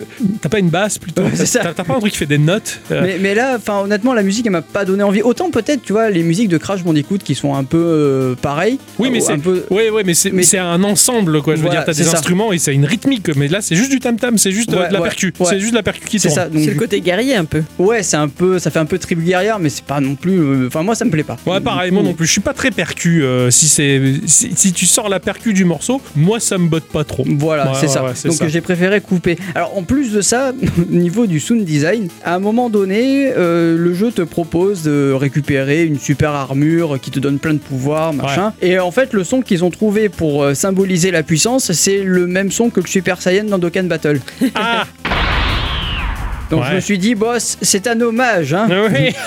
t'as pas une basse plutôt? Ouais, c'est ça. T'as pas un truc qui fait des notes? Euh, Mais, mais là, enfin honnêtement, la musique elle m'a pas donné envie. Autant peut-être, tu vois, les musiques de Crash Bandicoot qui sont un peu euh, pareilles. Oui, mais Ou c'est un peu. ouais, ouais, mais c'est Mais- c'est un ensemble quoi. Je veux Voilà, dire, t'as des ça. instruments et c'est une rythmique, mais là c'est juste du tam tam, c'est juste euh, Ouais, de la ouais, percu, ouais. c'est juste de la percu qui C'est tourne. ça. Donc, C'est le côté guerrier un peu. ouais, c'est un peu, ça fait un peu tribu guerrière, mais c'est pas non plus. euh, Enfin, moi, ça me plaît pas. Ouais, pareil, moi non plus. Je suis pas très percu. euh, si c'est si, si tu sors la percu du morceau, moi ça me botte pas trop. Voilà, Ouais, c'est ouais, ça. ouais, Donc j'ai préféré couper. Alors en plus de ça, au niveau du sound design, à un moment donné, euh, le jeu te propose de récupérer une super armure qui te donne plein de pouvoirs, machin. Et en fait, le son qu'ils ont trouvé pour symboliser la puissance, c'est le même son que le Super Saiyan dans Dokkan Battle. Ah, Donc Ouais. je me suis dit, boss, c'est un hommage, hein. oui.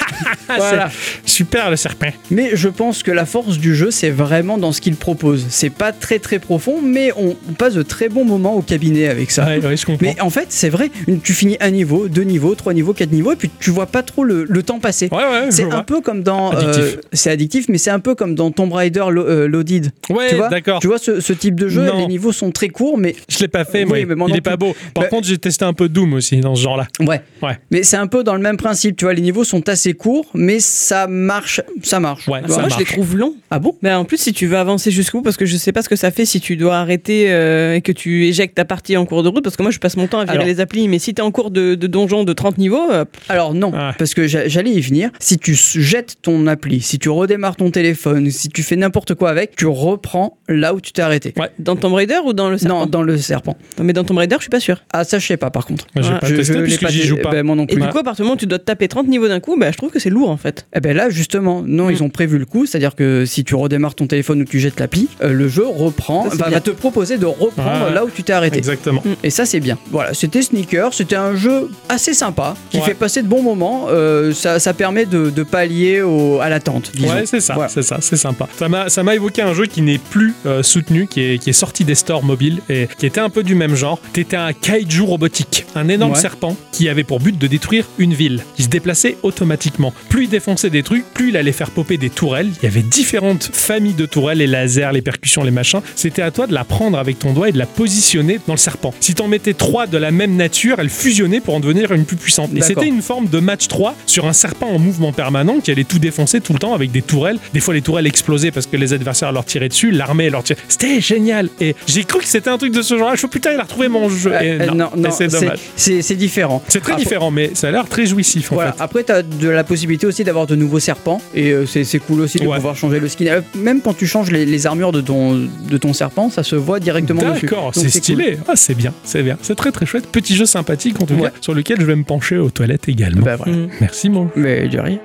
Voilà. Super le serpent. Mais je pense que la force du jeu, c'est vraiment dans ce qu'il propose. C'est pas très très profond, mais on, on passe de très bons moments au cabinet avec ça. Ouais, ouais, je comprends. Mais en fait, c'est vrai, tu finis un niveau, deux niveaux, trois niveaux, quatre niveaux, et puis tu vois pas trop le, le temps passer. C'est vois. un peu comme dans. Euh, c'est addictif, mais c'est un peu comme dans Tomb Raider Lo- euh, Loaded. Ouais, tu vois, d'accord. Tu vois ce, ce type de jeu, Non. les niveaux sont très courts, mais Je l'ai pas fait, Oui, mais Il est pas beau. Par Bah- contre, j'ai testé un peu Doom aussi dans ce genre-là. ouais. Ouais. Mais c'est un peu dans le même principe, tu vois, les niveaux sont assez courts, mais ça marche, ça marche. Ouais, ça moi, je les trouve longs. Ah bon? Mais en plus, si tu veux avancer jusqu'où, parce que je sais pas ce que ça fait si tu dois arrêter euh, et que tu éjectes ta partie en cours de route, parce que moi je passe mon temps à virer Alors. les applis, mais si t'es en cours de, de donjon de 30 niveaux, euh, Alors non, Ah. parce que j'a- j'allais y venir. Si tu jettes ton appli, si tu redémarres ton téléphone, si tu fais n'importe quoi avec, tu reprends là où tu t'es arrêté. dans Tomb Raider ou dans le serpent? Non, dans le serpent. Mais dans Tomb Raider, je suis pas sûr. Ah ça je sais pas par contre. Moi, Ouais. pas Je- testé je l'ai pas joue ben, moi non Et du coup, à partir du moment où tu dois te taper 30 niveaux d'un coup, bah, je trouve que c'est lourd en fait. Eh ben là, justement, non, ils ont prévu le coup, c'est-à-dire que si tu redémarres ton téléphone ou que tu jettes l'appli, euh, le jeu reprend, Ça, va, te proposer de reprendre là où tu t'es arrêté. Exactement. Et ça, c'est bien. Voilà, c'était Sneaker. C'était un jeu assez sympa qui Ouais. fait passer de bons moments. Euh, ça, ça permet de, de pallier au- à l'attente. Ouais, c'est ça, Voilà. c'est ça, c'est sympa. Ça m'a, ça m'a évoqué un jeu qui n'est plus euh, soutenu, qui est, qui est sorti des stores mobiles et qui était un peu du même genre. T'étais un kaiju robotique, un énorme Ouais. serpent qui avait pour but de détruire une ville, qui se déplaçait automatiquement. Plus il défonçait des trucs, plus il allait faire popper des tourelles. Il y avait différentes familles de tourelles, les lasers, les percussions, les machins. C'était à toi de la prendre avec ton doigt et de la positionner dans le serpent. Si t'en mettais trois de la même nature, elles fusionnaient pour en devenir une plus puissante. Et c'était une forme de match 3 sur un serpent en mouvement permanent qui allait tout défoncer tout le temps avec des tourelles. Des fois, les tourelles explosaient parce que les adversaires leur tiraient dessus, l'armée leur tirait. C'était génial. Et j'ai cru que c'était un truc de ce genre-là. Je suis putain, il a retrouvé mon jeu. Et Euh, non, et c'est dommage. c'est différent. C'est très Après- différent, mais ça a l'air très jouissif en Voilà. fait. Après, tu as de la possibilité aussi d'avoir de nouveaux serpents et euh, c'est c'est cool aussi de Ouais. pouvoir changer le skin. Euh, même quand tu changes les, les armures de ton, de ton serpent, ça se voit directement dessus. D'accord, Donc, c'est cool. stylé. Ah, c'est bien, c'est bien. C'est très très chouette. Petit jeu sympathique en tout Ouais. cas, sur lequel je vais me pencher aux toilettes également. Bah, voilà. Mm. Merci mon. Mais de rien.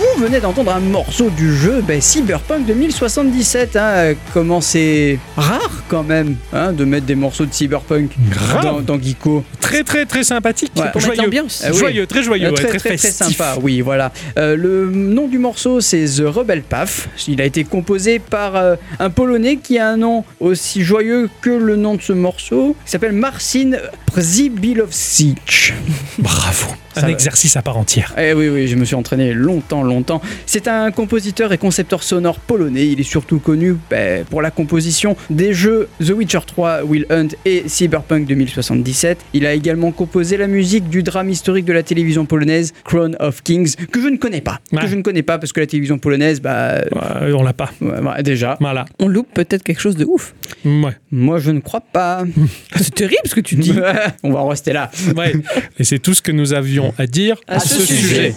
Vous venez d'entendre un morceau du jeu ben, Cyberpunk 2077. Hein, comment c'est rare quand même hein, de mettre des morceaux de Cyberpunk Grave. dans, dans Geeko. Très très très sympathique. Ouais. Pour joyeux. l'ambiance. Ah oui. Joyeux, très joyeux, Euh, ouais, très, très, très, sympa, oui, voilà. Euh, le nom du morceau, c'est The Rebel Path. Il a été composé par euh, un Polonais qui a un nom aussi joyeux que le nom de ce morceau. Il s'appelle Marcin Przybilowicz. Bravo. Un exercice à part entière. Eh oui, oui, je me suis entraîné longtemps, longtemps. C'est un compositeur et concepteur sonore polonais. Il est surtout connu ben, pour la composition des jeux The Witcher 3, Will Hunt et Cyberpunk 2077. Il a également composé la musique du drame historique de la télévision polonaise Crown of Kings, que je ne connais pas. Ouais. Que je ne connais pas parce que la télévision polonaise, bah. Ouais, on l'a pas. ouais, ouais, déjà. Voilà. On loupe peut-être quelque chose de ouf. Ouais. Moi, je ne crois pas. C'est terrible ce que tu dis. On va en rester là. Ouais. Et c'est tout ce que nous avions à dire À ce sujet.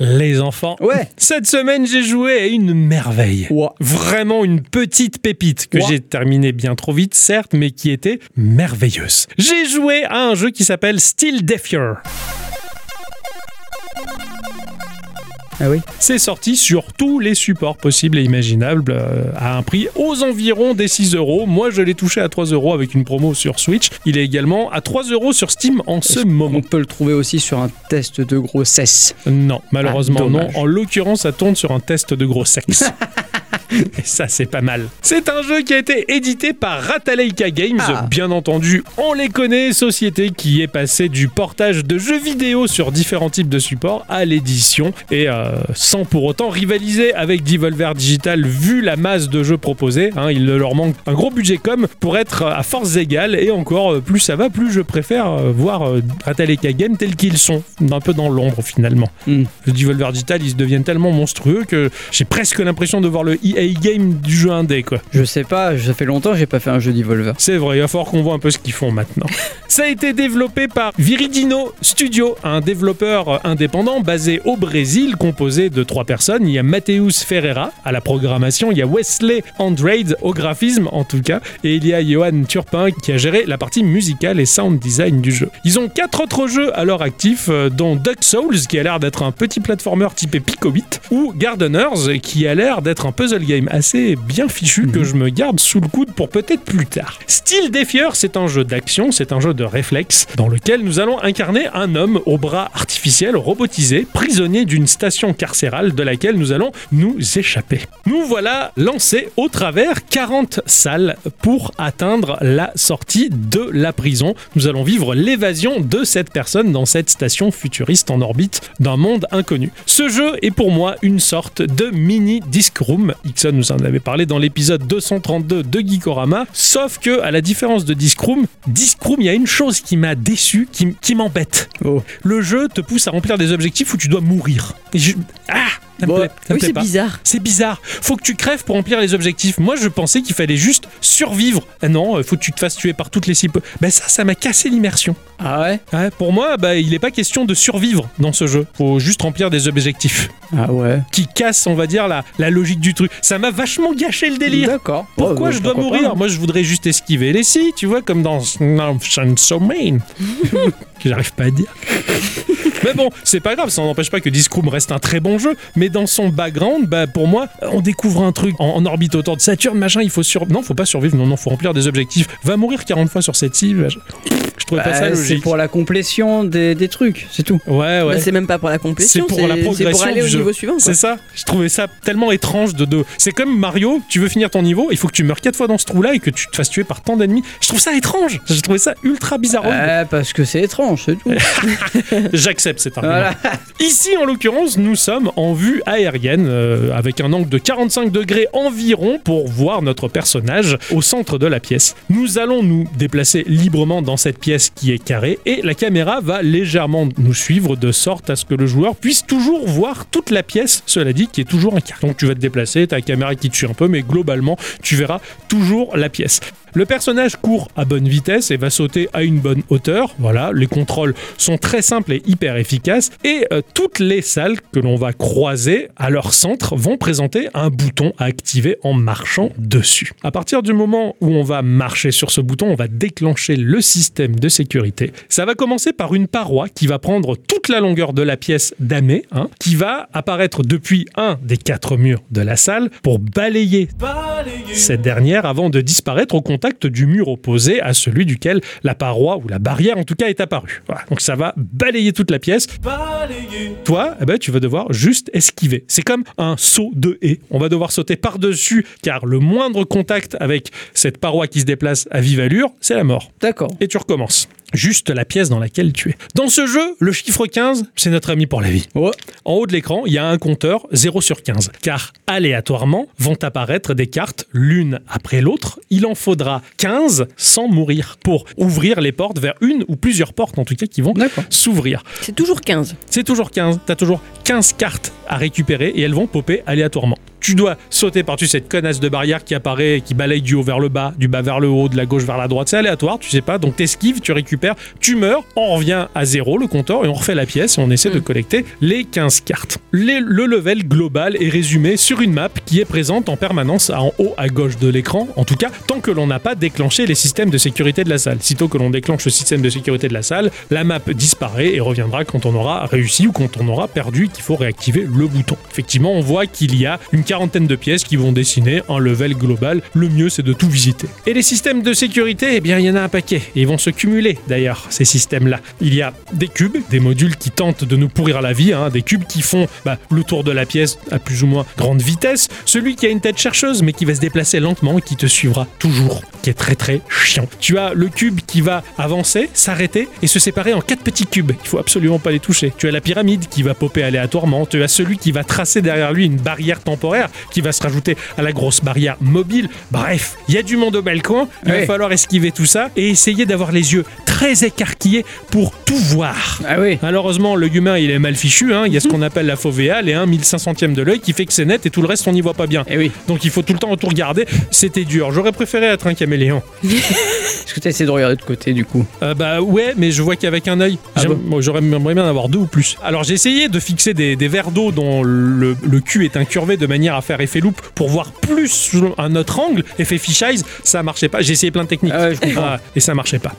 Les enfants. Ouais. Cette semaine, j'ai joué à une merveille. Vraiment une petite pépite que j'ai terminée bien trop vite, certes, mais qui était merveilleuse. J'ai joué à un jeu qui s'appelle Still Defier. Ah oui. C'est sorti sur tous les supports possibles et imaginables euh, à un prix aux environs des 6 euros. Moi, je l'ai touché à 3 euros avec une promo sur Switch. Il est également à 3 euros sur Steam en ce moment. On peut le trouver aussi sur un test de grossesse? Non, malheureusement Ah, non. En l'occurrence, ça tourne sur un test de gros sexe. Et ça, c'est pas mal. C'est un jeu qui a été édité par Rataleika Games, Ah. bien entendu. On les connaît, société qui est passée du portage de jeux vidéo sur différents types de supports à l'édition, et euh, sans pour autant rivaliser avec Devolver Digital, vu la masse de jeux proposés. hein, il leur manque un gros budget com pour être à force égale, et encore euh, plus ça va, plus je préfère euh, voir euh, Rataleika Games tels qu'ils sont, un peu dans l'ombre finalement. Hmm. Le Devolver Digital, ils se deviennent tellement monstrueux que j'ai presque l'impression de voir le EA Game du jeu indé, quoi. Je sais pas, ça fait longtemps que j'ai pas fait un jeu d'Evolver. C'est vrai, il va falloir qu'on voit un peu ce qu'ils font maintenant. Ça a été développé par Viridino Studio, un développeur indépendant basé au Brésil, composé de trois personnes. Il y a Mateus Ferreira à la programmation, il y a Wesley Andrade au graphisme en tout cas, et il y a Johan Turpin qui a géré la partie musicale et sound design du jeu. Ils ont quatre autres jeux à leur actif, euh, dont Duck Souls qui a l'air d'être un petit platformer typé Pico 8, ou Gardeners qui a l'air d'être un puzzle game assez bien fichu que je me garde sous le coude pour peut-être plus tard. Steel Defier, c'est un jeu d'action, c'est un jeu de réflexe dans lequel nous allons incarner un homme au bras artificiel robotisé, prisonnier d'une station carcérale de laquelle nous allons nous échapper. Nous voilà lancés au travers 40 salles pour atteindre la sortie de la prison. Nous allons vivre l'évasion de cette personne dans cette station futuriste en orbite d'un monde inconnu. Ce jeu est pour moi une sorte de mini disc room. Ixon nous en avait parlé dans l'épisode 232 de Geekorama. Sauf que, à la différence de disc room, disc room, il y a une chose qui m'a déçu, qui, qui m'embête. Oh. Le jeu te pousse à remplir des objectifs où tu dois mourir. Et je- Ah ça me Bon, plaît, ça me oui, c'est bizarre. C'est bizarre. Faut que tu crèves pour remplir les objectifs. Moi, je pensais qu'il fallait juste survivre. Ah non, il faut que tu te fasses tuer par toutes les cibles. Ben ça, ça m'a cassé l'immersion. Ah ouais? Ouais, pour moi, bah, il n'est pas question de survivre dans ce jeu. Faut juste remplir des objectifs Ah ouais. qui cassent, on va dire, la, la logique du truc. Ça m'a vachement gâché le délire. D'accord. Pourquoi je dois mourir? Pas. Moi, je voudrais juste esquiver les scies, tu vois, comme dans Man. que j'arrive pas à dire. Mais bon, c'est pas grave, ça n'empêche pas que Discroom reste un très bon jeu, mais dans son background, bah, pour moi, on découvre un truc en, en orbite autour de Saturne, machin, il faut sur... Non, faut pas survivre, non, non, faut remplir des objectifs. Va mourir 40 fois sur cette cible. machin. Je trouvais pas ça Bah, c'est logique. pour la complétion des, des trucs, c'est tout. Ouais, ouais. Bah, c'est même pas pour la complétion, C'est pour la c'est progression pour aller du au jeu. niveau suivant. quoi. C'est ça. Je trouvais ça tellement étrange de deux. C'est comme Mario, tu veux finir ton niveau, il faut que tu meurs quatre fois dans ce trou-là et que tu te fasses tuer par tant d'ennemis. Je trouve ça étrange. J'ai trouvé ça ultra bizarre. Ouais, parce que c'est étrange, c'est tout. J'accepte cet argument. voilà. Ici, en l'occurrence, nous sommes en vue aérienne, euh, avec un angle de 45 degrés environ pour voir notre personnage au centre de la pièce. Nous allons nous déplacer librement dans cette pièce qui est carrée et la caméra va légèrement nous suivre de sorte à ce que le joueur puisse toujours voir toute la pièce, cela dit, qui est toujours un carré. Donc tu vas te déplacer, ta caméra qui te suit un peu, mais globalement, tu verras toujours la pièce. Le personnage court à bonne vitesse et va sauter à une bonne hauteur. Voilà, les contrôles sont très simples et hyper efficaces. Et euh, toutes les salles que l'on va croiser à leur centre vont présenter un bouton à activer en marchant dessus. À partir du moment où on va marcher sur ce bouton, on va déclencher le système de sécurité. Ça va commencer par une paroi qui va prendre toute la longueur de la pièce damée, hein, qui va apparaître depuis un des quatre murs de la salle pour balayer cette dernière avant de disparaître au contact du mur opposé à celui duquel la paroi ou la barrière en tout cas est apparue. Donc ça va balayer toute la pièce. Toi, eh ben, tu vas devoir juste esquiver. C'est comme un saut de haie. On va devoir sauter par-dessus car le moindre contact avec cette paroi qui se déplace à vive allure, c'est la mort. D'accord. Et tu recommences. Juste la pièce dans laquelle tu es. Dans ce jeu, le chiffre 15, c'est notre ami pour la vie. Oh. En haut de l'écran, il y a un compteur 0 sur 15, car aléatoirement vont apparaître des cartes l'une après l'autre. Il en faudra 15 sans mourir pour ouvrir les portes vers une ou plusieurs portes en tout cas qui vont s'ouvrir. C'est toujours 15. C'est toujours 15. T'as toujours 15 cartes à récupérer et elles vont popper aléatoirement. Tu dois sauter par-dessus cette connasse de barrière qui apparaît, qui balaye du haut vers le bas, du bas vers le haut, de la gauche vers la droite. C'est aléatoire, tu sais pas. Donc t'esquives, tu récupères, tu meurs, on revient à zéro le compteur et on refait la pièce et on essaie de collecter les 15 cartes. Les- le level global est résumé sur une map qui est présente en permanence en haut à gauche de l'écran. En tout cas, tant que l'on n'a pas déclenché les systèmes de sécurité de la salle. Sitôt que l'on déclenche le système de sécurité de la salle, la map disparaît et reviendra quand on aura réussi ou quand on aura perdu et qu'il faut réactiver le bouton. Effectivement, on voit qu'il y a une quarantaine de pièces qui vont dessiner un level global. Le mieux, c'est de tout visiter. Et les systèmes de sécurité, eh bien, il y en a un paquet. Et ils vont se cumuler, d'ailleurs, ces systèmes-là. Il y a des cubes, des modules qui tentent de nous pourrir la vie, hein, des cubes qui font bah, le tour de la pièce à plus ou moins grande vitesse. Celui qui a une tête chercheuse, mais qui va se déplacer lentement et qui te suivra toujours, qui est très très chiant. Tu as le cube qui va avancer, s'arrêter et se séparer en quatre petits cubes. Il faut absolument pas les toucher. Tu as la pyramide qui va popper aléatoirement. Tu as celui qui va tracer derrière lui une barrière temporaire qui va se rajouter à la grosse barrière mobile. Bref, il y a du monde au balcon. Il va falloir esquiver tout ça et essayer d'avoir les yeux très écarquillés pour tout voir. Ah oui. Malheureusement, le humain, il est mal fichu. hein. Il y a ce qu'on appelle la fovéa, les 1 1500e de l'œil, qui fait que c'est net et tout le reste, on n'y voit pas bien. Eh oui. Donc il faut tout le temps tout regarder. C'était dur. J'aurais préféré être un caméléon. Est-ce que tu essayé de regarder de côté du coup? Euh, bah ouais, mais je vois qu'avec un œil. Ah bon? J'aurais bien en avoir deux ou plus. Alors j'ai essayé de fixer des, des verres d'eau dont le, le cul est incurvé de manière à faire effet loupe pour voir plus sous un autre angle. Effet fish eyes, ça marchait pas. J'ai essayé plein de techniques. Ah ouais. Ah, et ça marchait pas.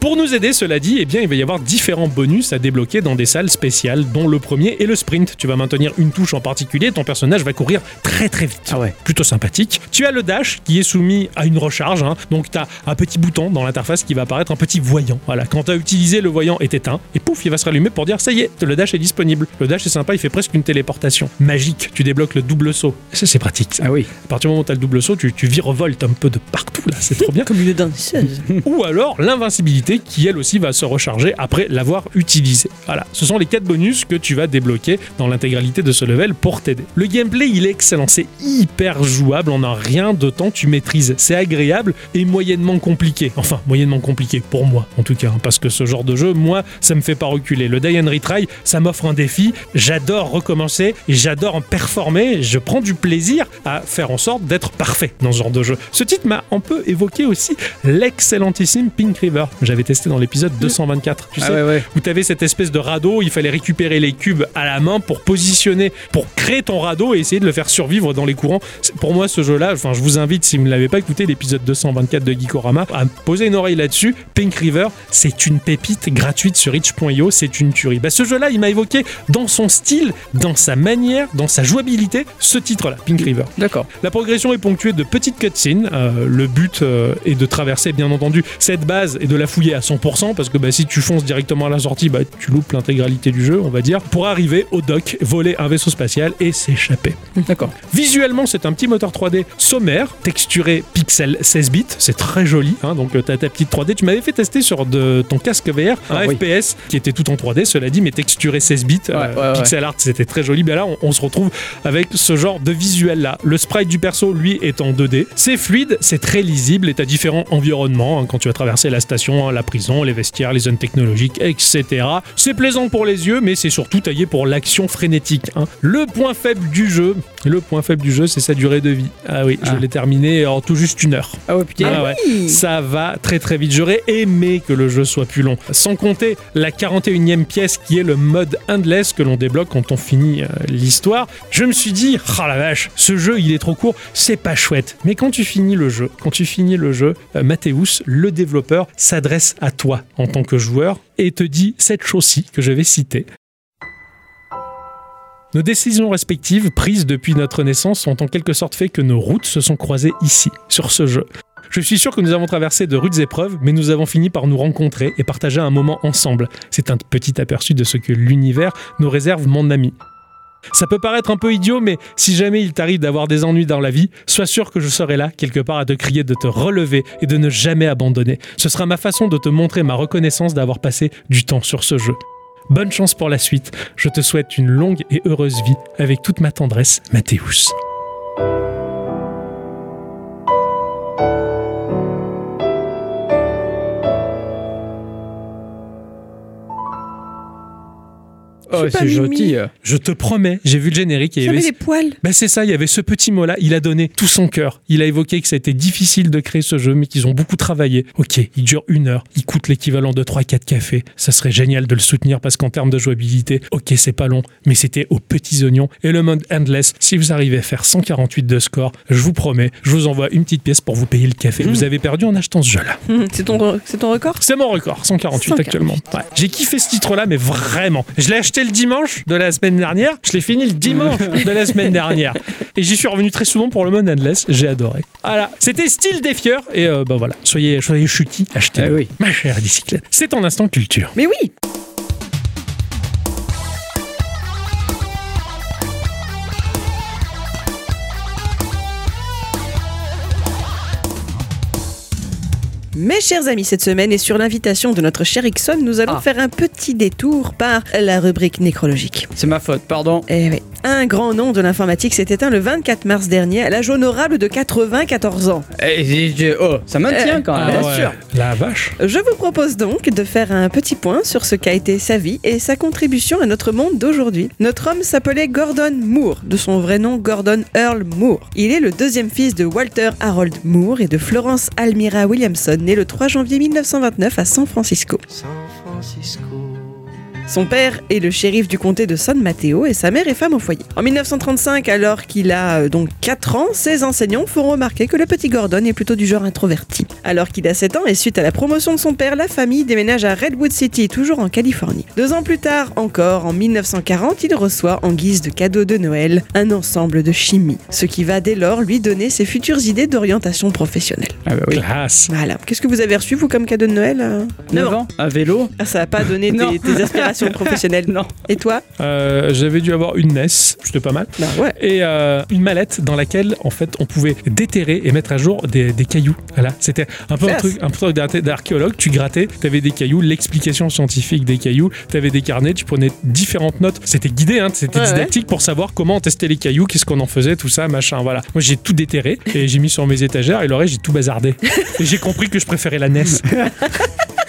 Pour nous aider, cela dit, eh bien, il va y avoir différents bonus à débloquer dans des salles spéciales, dont le premier est le sprint. Tu vas maintenir une touche en particulier, ton personnage va courir très très vite. Ah ouais. Plutôt sympathique. Tu as le dash qui est soumis à une recharge, hein. donc tu as un petit bouton dans l'interface qui va apparaître, un petit voyant. Voilà, quand tu as utilisé le voyant est éteint, et pouf, il va se rallumer pour dire ça y est, le dash est disponible. Le dash est sympa, il fait presque une téléportation. Magique, tu débloques le double saut. Ça c'est pratique. Ça. Ah oui. À partir du moment où tu as le double saut, tu, tu virevoltes un peu de partout là, c'est trop bien. Comme une danseuse. Ou alors l'invincibilité qui elle aussi va se recharger après l'avoir utilisé. Voilà, ce sont les quatre bonus que tu vas débloquer dans l'intégralité de ce level pour t'aider. Le gameplay il est excellent, c'est hyper jouable en un rien de temps tu maîtrises. C'est agréable et moyennement compliqué. Enfin, moyennement compliqué pour moi en tout cas, hein, parce que ce genre de jeu, moi, ça me fait pas reculer. Le Die and Retry, ça m'offre un défi. J'adore recommencer et j'adore en performer. Je prends du plaisir à faire en sorte d'être parfait dans ce genre de jeu. Ce titre m'a un peu évoqué aussi l'excellentissime Pink River. J'avais testé dans l'épisode 224. Tu Ah sais, ouais, ouais. où tu avais cette espèce de radeau, il fallait récupérer les cubes à la main pour positionner, pour créer ton radeau et essayer de le faire survivre dans les courants. Pour moi, ce jeu-là, enfin, je vous invite, si vous ne l'avez pas écouté, l'épisode 224 de Geekorama, à poser une oreille là-dessus. Pink River, c'est une pépite gratuite sur itch.io, c'est une tuerie. Bah, ce jeu-là, il m'a évoqué dans son style, dans sa manière, dans sa jouabilité, ce titre-là, Pink River. D'accord. La progression est ponctuée de petites cutscenes. Euh, le but euh, est de traverser, bien entendu, cette base et de la fouiller à 100%, parce que bah, si tu fonces directement à la sortie, bah, tu loupes l'intégralité du jeu, on va dire, pour arriver au dock, voler un vaisseau spatial et s'échapper. D'accord. Visuellement, c'est un petit moteur 3D sommaire, texturé pixel 16 bits, c'est très joli, hein, donc tu as ta petite 3D. Tu m'avais fait tester sur de, ton casque VR un Ah oui. FPS qui était tout en 3D, cela dit, mais texturé 16 bits, euh, Ouais, ouais, ouais. pixel art, c'était très joli. Ben là, on, on se retrouve avec ce genre de visuel là. Le sprite du perso, lui, est en 2D. C'est fluide, c'est très lisible et t'as différents environnements hein, quand tu vas traverser la station, hein, la prison, les vestiaires, les zones technologiques, etc. C'est plaisant pour les yeux, mais c'est surtout taillé pour l'action frénétique. hein. Le point faible du jeu, le point faible du jeu, c'est sa durée de vie. Ah oui, je Ah. l'ai terminé en tout juste une heure. Ah ouais, putain. Ah ouais. Ça va très très vite. J'aurais aimé que le jeu soit plus long. Sans compter la 41e pièce qui est le mode endless que l'on débloque quand on finit euh, l'histoire. Je me suis dit, ah la vache, ce jeu il est trop court, c'est pas chouette. Mais quand tu finis le jeu, quand tu finis le jeu, euh, Mathéus, le développeur, s'adresse à toi en tant que joueur et te dit cette chose-ci que je vais citer. Nos décisions respectives, prises depuis notre naissance, ont en quelque sorte fait que nos routes se sont croisées ici, sur ce jeu. Je suis sûr que nous avons traversé de rudes épreuves, mais nous avons fini par nous rencontrer et partager un moment ensemble. C'est un petit aperçu de ce que l'univers nous réserve, mon ami. Ça peut paraître un peu idiot, mais si jamais il t'arrive d'avoir des ennuis dans la vie, sois sûr que je serai là, quelque part, à te crier de te relever et de ne jamais abandonner. Ce sera ma façon de te montrer ma reconnaissance d'avoir passé du temps sur ce jeu. Bonne chance pour la suite. Je te souhaite une longue et heureuse vie. Avec toute ma tendresse, Mathéus. Oh, c'est gentil. Je te promets, j'ai vu le générique et il y avait des poils. Ben c'est ça, il y avait ce petit mot-là, il a donné tout son cœur. Il a évoqué que ça a été difficile de créer ce jeu, mais qu'ils ont beaucoup travaillé. Ok, il dure une heure, il coûte l'équivalent de 3-4 cafés. Ça serait génial de le soutenir parce qu'en termes de jouabilité, ok, c'est pas long, mais c'était aux petits oignons. Et le mode Endless, si vous arrivez à faire 148 de score, je vous promets, je vous envoie une petite pièce pour vous payer le café. Vous avez perdu en achetant ce jeu-là. Hum, C'est ton, record? C'est mon record, 148, 148. actuellement. Ouais. J'ai kiffé ce titre-là, mais vraiment. Je l'ai acheté le dimanche de la semaine dernière, je l'ai fini le dimanche de la semaine dernière. Et j'y suis revenu très souvent pour le mode Endless, j'ai adoré. Voilà, c'était Style Défieur, et euh, bah voilà, soyez, soyez chutis, achetez Ah oui. ma chère bicyclette. C'est ton instant culture. Mais oui Mes chers amis, cette semaine et sur l'invitation de notre cher Ixon, nous allons Ah. faire un petit détour par la rubrique nécrologique. C'est ma faute, pardon. Eh oui. Un grand nom de l'informatique s'est éteint le 24 mars dernier à l'âge honorable de 94 ans. Eh, oh, ça maintient Eh, quand même. bien Ah ouais, sûr. La vache. Je vous propose donc de faire un petit point sur ce qu'a été sa vie et sa contribution à notre monde d'aujourd'hui. Notre homme s'appelait Gordon Moore, de son vrai nom Gordon Earl Moore. Il est le deuxième fils de Walter Harold Moore et de Florence Almira Williamson, né le 3 janvier 1929 à San Francisco. San Francisco. Son père est le shérif du comté de San Mateo et sa mère est femme au foyer. En 1935, alors qu'il a euh, donc 4 ans, ses enseignants font remarquer que le petit Gordon est plutôt du genre introverti. Alors qu'il a 7 ans et suite à la promotion de son père, la famille déménage à Redwood City, toujours en Californie. Deux ans plus tard, encore en 1940, il reçoit en guise de cadeau de Noël un ensemble de chimie, ce qui va dès lors lui donner ses futures idées d'orientation professionnelle. Ah bah oui. Classe. Voilà. Qu'est-ce que vous avez reçu vous comme cadeau de Noël euh? 9 ans, un vélo? Ah, Ça n'a pas donné tes, tes aspirations professionnelles. Non. Et toi Euh, J'avais dû avoir une NES, c'était pas mal. Bah ouais. et euh, une mallette dans laquelle en fait on pouvait déterrer et mettre à jour des, des cailloux. Voilà, c'était un peu un Classe. truc, un peu un truc d'ar- d'archéologue. Tu grattais, tu avais des cailloux, l'explication scientifique des cailloux, tu avais des carnets, tu prenais différentes notes. C'était guidé, hein, c'était Ouais, didactique pour savoir comment tester les cailloux, qu'est-ce qu'on en faisait, tout ça, machin. Voilà. Moi j'ai tout déterré et j'ai mis sur mes étagères et le reste j'ai tout bazardé. et j'ai compris que je préférais la NES.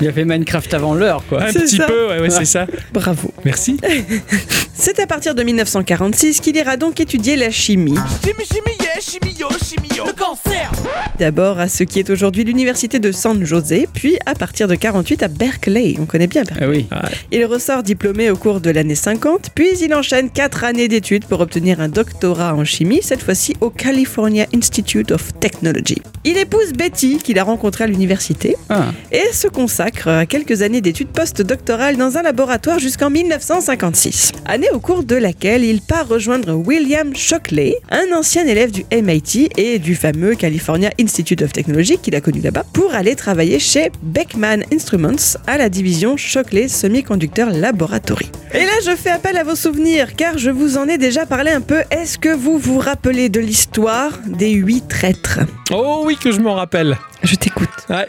Il a fait Minecraft avant l'heure, quoi. Un petit ça. peu, ouais, ouais, c'est ça. Bravo. Merci. C'est à partir de 1946 qu'il ira donc étudier la chimie. Chimie, chimie, yeah, chimio, chimio. Le cancer D'abord à ce qui est aujourd'hui l'université de San José, puis à partir de 48 à Berkeley. On connaît bien Berkeley. Ah oui. Il ressort diplômé au cours de l'année 50, puis il enchaîne 4 années d'études pour obtenir un doctorat en chimie, cette fois-ci au California Institute of Technology. Il épouse Betty, qu'il a rencontrée à l'université, Ah. et se consacre à quelques années d'études postdoctorales dans un laboratoire jusqu'en 1956. Année au cours de laquelle il part rejoindre William Shockley, un ancien élève du MIT et du fameux California Institute of Technology qu'il a connu là-bas, pour aller travailler chez Beckman Instruments à la division Shockley Semiconductor Laboratory. Et là, je fais appel à vos souvenirs car je vous en ai déjà parlé un peu. Est-ce que vous vous rappelez de l'histoire des huit traîtres? Oh oui que je m'en rappelle. Je t'écoute. Ouais.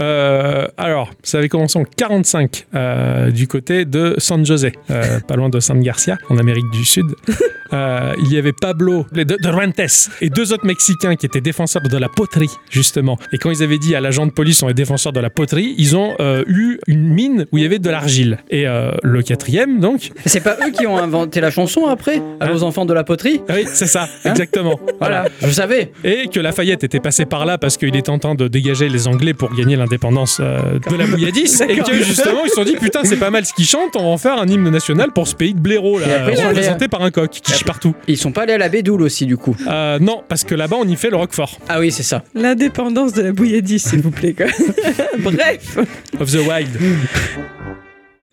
Euh, alors, ça avait commencé en 45 euh, du côté de San José, euh, pas loin de San Garcia, en Amérique du Sud. Il y avait Pablo de, de Ruentes et deux autres Mexicains qui étaient défenseurs de la poterie, justement. Et quand ils avaient dit à l'agent de police on est défenseurs de la poterie, ils ont eu une mine où il y avait de l'argile. Et le quatrième, donc, C'est pas eux qui ont inventé la chanson après À Hein aux enfants de la poterie? Oui, c'est ça, exactement. Voilà, je savais. Et que Lafayette était passé par là parce qu'il était en train de dégager les Anglais pour gagner l'indépendance euh, de la bouilladisse. et que justement, ils se sont dit putain, c'est pas mal ce qu'ils chantent, on va en faire un hymne national pour ce pays de blaireau, là, après, représenté par un coq qui chie partout. Ils sont pas allés à la Bédoule aussi, du coup. Euh, non, parce que là-bas, on y fait le roquefort. Ah oui, c'est ça. L'indépendance de la bouilladisse, s'il vous plaît. quoi. Bref. Of the Wild.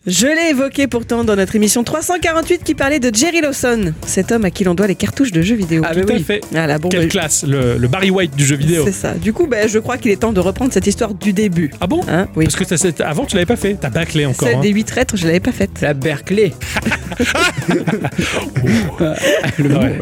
Je l'ai évoqué pourtant dans notre émission 348 qui parlait de Jerry Lawson, cet homme à qui l'on doit les cartouches de jeux vidéo. Ah, à oui. fait. Bon, Quelle bah, classe, le, le Barry White du jeu vidéo. c'est ça. Du coup, bah, je crois qu'il est temps de reprendre cette histoire du début. Ah bon? Hein oui. Parce que ça, avant, tu l'avais pas fait. T'as bâclé encore. Celle hein. des huit traîtres, je l'avais pas faite. La Berkeley. Le. Ouais.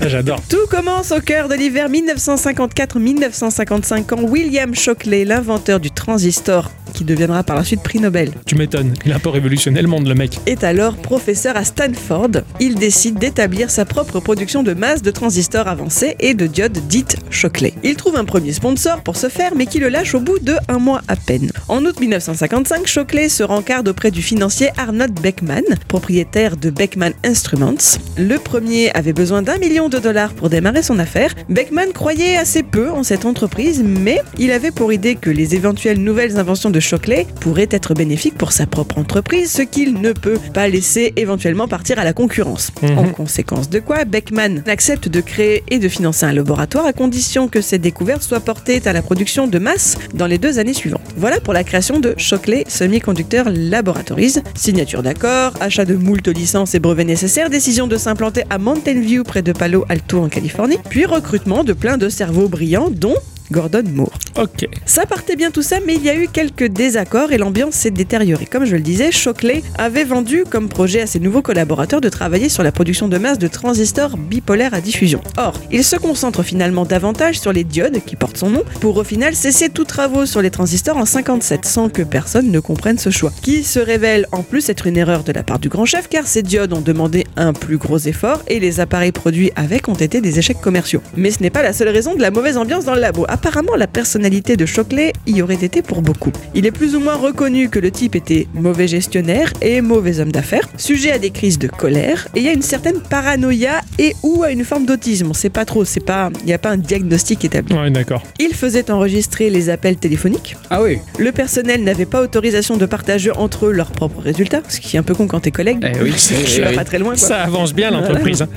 Ah, J'adore. Tout commence au cœur de l'hiver 1954-1955 quand William Shockley, l'inventeur du transistor, qui deviendra par la suite prix Nobel, Tu m'étonnes. Il a révolutionné le monde, le mec. est alors professeur à Stanford. Il décide d'établir sa propre production de masse de transistors avancés et de diodes dites Shockley. Il trouve un premier sponsor pour ce faire, mais qui le lâche au bout de un mois à peine. En août 1955, Shockley se rencarde auprès du financier Arnold Beckman, propriétaire de Beckman Instruments. Le premier avait besoin d'un million de dollars pour démarrer son affaire. Beckman croyait assez peu en cette entreprise, mais il avait pour idée que les éventuelles nouvelles inventions de Shockley pourraient être bénéfiques pour sa propre entreprise, ce qu'il ne peut pas laisser éventuellement partir à la concurrence. Mhm. En conséquence de quoi, Beckman accepte de créer et de financer un laboratoire à condition que ces découvertes soient portées à la production de masse dans les deux années suivantes. Voilà pour la création de Shockley Semiconductor Laboratories. Signature d'accord, achat de moult licences et brevets nécessaires, décision de s'implanter à Mountain View près de Palo Alto en Californie, puis recrutement de plein de cerveaux brillants dont Gordon Moore. Ok. Ça partait bien tout ça, mais il y a eu quelques désaccords et l'ambiance s'est détériorée. Comme je le disais, Shockley avait vendu comme projet à ses nouveaux collaborateurs de travailler sur la production de masse de transistors bipolaires à diffusion. Or, il se concentre finalement davantage sur les diodes, qui portent son nom, pour au final cesser tous travaux sur les transistors en 57, sans que personne ne comprenne ce choix. Qui se révèle en plus être une erreur de la part du grand chef, car ces diodes ont demandé un plus gros effort et les appareils produits avec ont été des échecs commerciaux. Mais ce n'est pas la seule raison de la mauvaise ambiance dans le labo. Apparemment, la personnalité de Shockley y aurait été pour beaucoup. Il est plus ou moins reconnu que le type était mauvais gestionnaire et mauvais homme d'affaires, sujet à des crises de colère, et il y a une certaine paranoïa et ou à une forme d'autisme. On sait pas trop, c'est pas, il n'y a pas un diagnostic établi. Ouais, d'accord. Il faisait enregistrer les appels téléphoniques. Ah oui. Le personnel n'avait pas autorisation de partager entre eux leurs propres résultats, ce qui est un peu con quand t'es collègue. Eh oui, Tu eh oui. pas très loin, quoi. Ça avance bien l'entreprise. hein.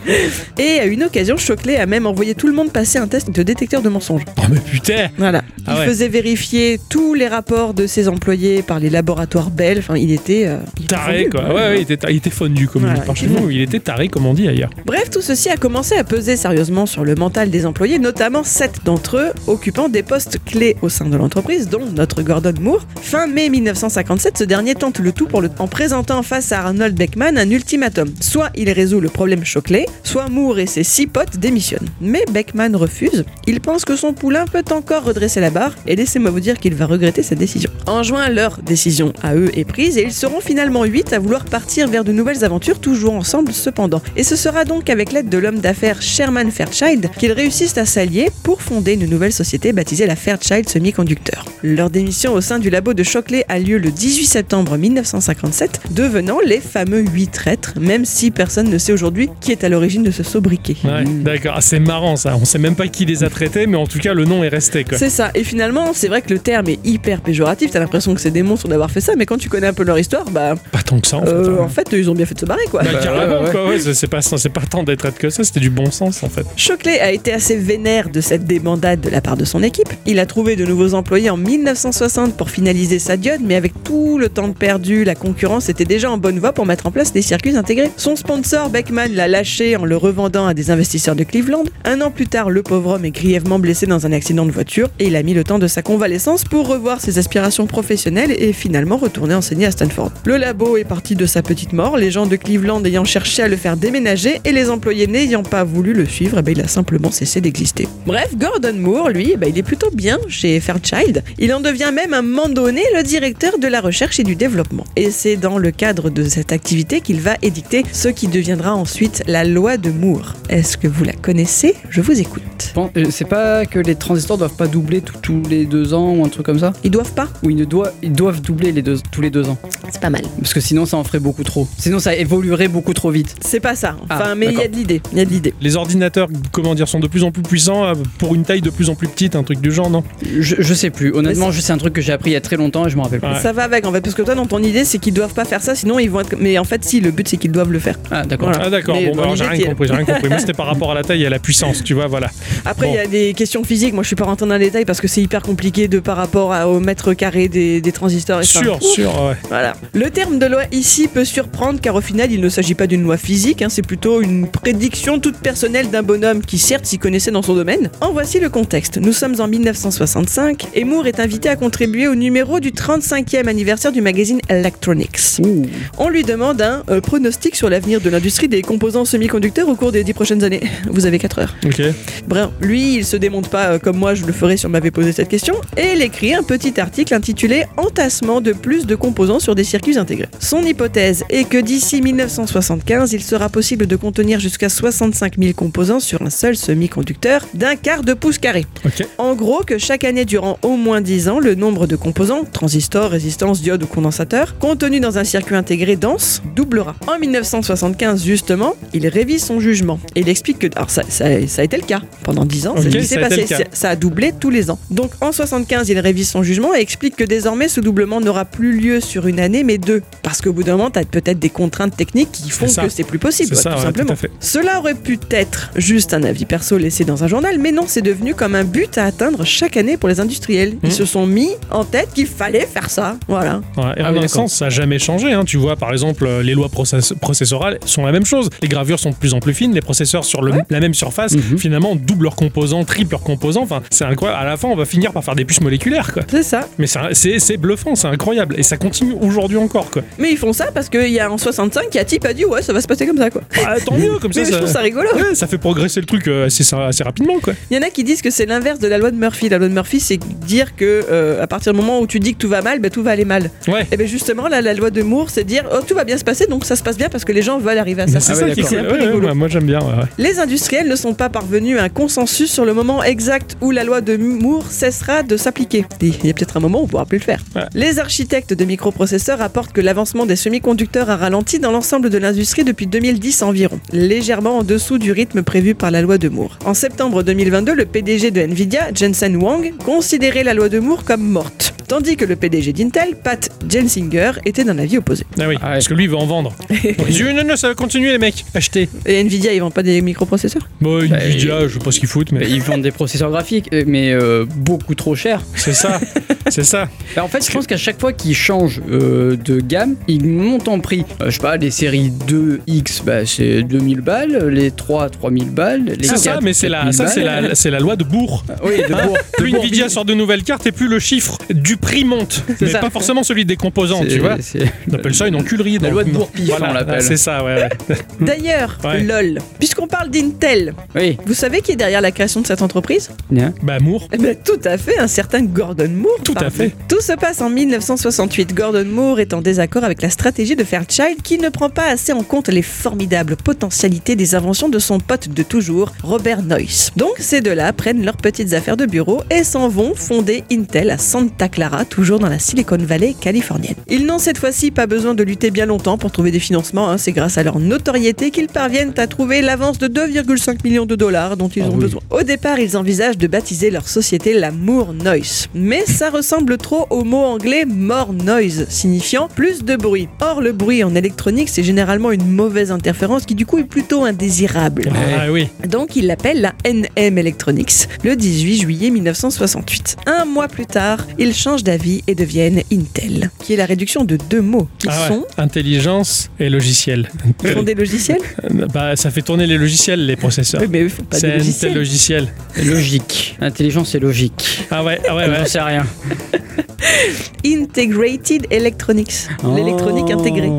Et à une occasion, Shockley a même envoyé tout le monde passer un test de détecteur de mensonges. Oh, mais putain. Voilà. Ah il ouais. faisait vérifier tous les rapports de ses employés par les laboratoires belges. Enfin, il était. euh, il était Taré, fondu. quoi. Ouais, ouais, il était, ta- il était fondu, comme Voilà, on dit par il chez était nous. Il était taré, comme on dit ailleurs. Bref, tout ceci a commencé à peser sérieusement sur le mental des employés, notamment sept d'entre eux occupant des postes clés au sein de l'entreprise, dont notre Gordon Moore. Fin mai 1957, ce dernier tente le tout pour le, en présentant face à Arnold Beckman un ultimatum. Soit il résout le problème Shockley, soit Moore et ses six potes démissionnent. Mais Beckman refuse. Il pense que son poulain peut encore redresser la barre, et laissez-moi vous dire qu'il va regretter cette décision. En juin, leur décision à eux est prise, et ils seront finalement huit à vouloir partir vers de nouvelles aventures, toujours ensemble cependant. Et ce sera donc avec l'aide de l'homme d'affaires Sherman Fairchild qu'ils réussissent à s'allier pour fonder une nouvelle société baptisée la Fairchild Semiconductor. Leur démission au sein du labo de Shockley a lieu le 18 septembre 1957, devenant les fameux huit traîtres, même si personne ne sait aujourd'hui qui est à l'origine de ce sobriquet. Ouais, d'accord. Ah, c'est marrant ça. On sait même pas qui les a traités, mais en tout cas, le nom est C'est ça. Et finalement, c'est vrai que le terme est hyper péjoratif. T'as l'impression que c'est des monstres d'avoir fait ça, mais quand tu connais un peu leur histoire, bah, Pas tant que ça, en fait. euh, hein. en fait, ils ont bien fait de se barrer, quoi. Bah, Bah, carrément, ouais, ouais. quoi. Ouais, c'est pas, c'est pas tant d'être que ça, c'était du bon sens, en fait. Shockley a été assez vénère de cette débandade de la part de son équipe. Il a trouvé de nouveaux employés en 1960 pour finaliser sa diode, mais avec tout le temps perdu, la concurrence était déjà en bonne voie pour mettre en place des circuits intégrés. Son sponsor, Beckman, l'a lâché en le revendant à des investisseurs de Cleveland. Un an plus tard, le pauvre homme est grièvement blessé dans un accident de voiture et il a mis le temps de sa convalescence pour revoir ses aspirations professionnelles et finalement retourner enseigner à Stanford. Le labo est parti de sa petite mort, les gens de Cleveland ayant cherché à le faire déménager et les employés n'ayant pas voulu le suivre, eh ben, il a simplement cessé d'exister. Bref, Gordon Moore, lui, eh ben, il est plutôt bien chez Fairchild. Il en devient même un moment donné le directeur de la recherche et du développement. Et c'est dans le cadre de cette activité qu'il va édicter ce qui deviendra ensuite la loi de Moore. Est-ce que vous la connaissez? Je vous écoute. Bon, euh, c'est pas que les transistors doivent pas doubler tout- tous les deux ans ou un truc comme ça Ils doivent pas Ou ils, ne doivent, ils doivent doubler les deux, tous les deux ans C'est pas mal. Parce que sinon ça en ferait beaucoup trop. Sinon ça évoluerait beaucoup trop vite. C'est pas ça. Enfin, Ah, mais il y a de l'idée. Il y a de l'idée. Les ordinateurs, comment dire, sont de plus en plus puissants euh, pour une taille de plus en plus petite, un truc du genre, non? Je, je sais plus. Honnêtement, je- c'est un truc que j'ai appris il y a très longtemps et je me rappelle plus. Ouais. Ça va avec en fait, parce que toi dans ton idée c'est qu'ils doivent pas faire ça, sinon ils vont être. Mais en fait, si, le but c'est qu'ils doivent le faire. Ah, d'accord. Voilà. Ah d'accord, bon, bah, j'ai rien compris, j'ai rien compris. Moi, c'était par rapport à la taille et à la puissance, tu vois, voilà. Après, il Bon. y a des questions physiques. Moi, je suis pas rentré dans les détails parce que c'est hyper compliqué de par rapport à- au mètre carré des, des transistors. et ça. Sûr, sûr, ouais. Voilà. Le terme de loi ici peut surprendre car au final il ne s'agit pas d'une loi physique, hein, c'est plutôt une prédiction toute personnelle d'un bonhomme qui certes s'y connaissait dans son domaine. En voici le contexte. Nous sommes en 1965 et Moore est invité à contribuer au numéro du 35e anniversaire du magazine Electronics. On lui demande un euh, pronostic sur l'avenir de l'industrie des composants semi-conducteurs au cours des 10 prochaines années. Vous avez 4 heures. Ok. Bref, lui, il se démonte pas euh, comme moi je le ferais si on m'avait posé cette question, et il écrit un petit article intitulé Entassement de plus de composants sur des circuits intégrés. Son hypothèse est que d'ici 1975, il sera possible de contenir jusqu'à 65 000 composants sur un seul semi-conducteur d'un quart de pouce carré. En gros, que chaque année durant au moins 10 ans, le nombre de composants, transistors, résistances, diodes ou condensateurs, contenus dans un circuit intégré dense, doublera. En 1975, justement, il révise son jugement. Et il explique que. Alors, ça, ça- ça a été le cas. Pendant 10 ans, c'est Ok, ce qui ça s'est a été passé. Ça a doublé tous les ans. Donc, en 75, il révise son jugement et explique que désormais, ce doublement n'aura plus lieu sur une année, mais deux. Parce qu'au bout d'un moment, tu as peut-être des contraintes techniques qui font que c'est plus possible, quoi, ça, tout ouais, simplement. tout à fait. Cela aurait pu être juste un avis perso laissé dans un journal, mais non, c'est devenu comme un but à atteindre chaque année pour les industriels. Ils Mhm. se sont mis en tête qu'il fallait faire ça. Voilà. Ouais, et en un sens, ça n'a jamais changé. hein. Tu vois, par exemple, euh, les lois process- processorales sont la même chose. Les gravures sont de plus en plus fines, les processeurs sur le- la même surface, Mhm. finalement, doublent leurs composants, triplent leurs composants. Enfin, c'est incroyable. À la fin, on va finir par faire des puces moléculaires, quoi. C'est ça. Mais c'est bluffant, c'est incroyable. Et ça continue aujourd'hui encore, quoi. Mais ils font ça parce qu'il y a en 65, il y a type a dit ouais, ça va se passer comme ça quoi. Ah, tant mieux, comme ça. Mais je trouve ça rigolo. Ouais, ça fait progresser le truc euh, assez, assez rapidement, quoi. Il y en a qui disent que c'est l'inverse de la loi de Murphy. La loi de Murphy, c'est dire que euh, à partir du moment où tu dis que tout va mal, ben, tout va aller mal. Ouais. Et bien justement, là, la loi de Moore, c'est dire oh, tout va bien se passer, donc ça se passe bien parce que les gens veulent arriver à ça. Mais C'est Ah ça qui est un peu Ouais, ouais, rigolo. ouais, moi, j'aime bien. ouais, ouais. Les industriels ne sont pas parvenus à un consensus sur le moment exact où la loi de Moore cessera de s'appliquer. Il y a peut-être un moment où on ne pourra plus le faire. Ouais. Les architectes de microprocesseurs rapportent que l'avancement des semi-conducteurs a ralenti dans l'ensemble de l'industrie depuis 2010 environ, légèrement en dessous du rythme prévu par la loi de Moore. En septembre 2022, le PDG de Nvidia, Jensen Huang, considérait la loi de Moore comme morte, tandis que le PDG d'Intel, Pat Gelsinger, était d'un avis opposé. Ah oui, Ah ouais. parce que lui, il veut en vendre. Non, non, ça va continuer, les mecs. Achetez. Et Nvidia, ils vendent pas des microprocesseurs? Bon, Bah, Nvidia, je sais pas ce qu'ils foutent, Bah, mais Ils vendent des processeurs graphiques, euh, mais euh, beaucoup trop chers. c'est ça. c'est ça. Bah, en fait, je pense qu'à chaque fois qu'ils changent euh, de gamme, ils montent en prix. Euh, je sais pas, les séries 2X, bah, c'est 2000 balles, les 3, 3000 balles, les C'est ça, 4, mais c'est la, 4000 ça, c'est la, c'est la loi de Bourg. Oui, de Hein Bourg- de plus Bourg- Nvidia sort de nouvelles cartes et plus le chiffre du prix monte. C'est Mais ça. pas forcément celui des composants, tu vois. On appelle ça une enculerie. La donc. loi de Voilà, on l'appelle. C'est ça, ouais. ouais. D'ailleurs, Ouais. lol, puisqu'on parle d'Intel, Oui. vous savez qui est derrière la création de cette entreprise? Bien. Bah, Moore. Ben, tout à fait, un certain Gordon Moore. Tout à fait. Tout se passe en 1968. Gordon Moore est en désaccord avec la stratégie de Fairchild qui ne prend pas assez en compte les formidables potentialités des inventions de son pote de toujours, Robert Noyce. Donc ces deux-là prennent leurs petites affaires de bureau et s'en vont fonder Intel à Santa Clara, toujours dans la Silicon Valley californienne. Ils n'ont cette fois-ci pas besoin de lutter bien longtemps pour trouver des financements, hein. c'est grâce à leur notoriété qu'ils parviennent à trouver l'avance de 2,5 millions de dollars dont ils Ah ont oui. besoin. Au départ, ils envisagent de baptiser leur société la Moore Noise. Mais ça ressemble trop au mot anglais more noise, signifiant plus de bruit. Or, le bruit en électronique, c'est généralement une mauvaise interférence qui du coup est plutôt indésirable. Ah oui. Donc ils l'appellent la NM Electronics le 18 juillet 1968. Un mois plus tard, ils changent d'avis et deviennent Intel, qui est la réduction de deux mots qui Ah ouais. sont Intelligence et logiciel. qui sont des logiciels. bah, ça fait tourner les logiciels, les processeurs. Oui, mais faut pas des C'est logiciels. Intel logiciel. Logique. Intelligence et logique. Ah ouais, ah ouais, ouais. J'en sais rien. Integrated Electronics, l'électronique intégrée.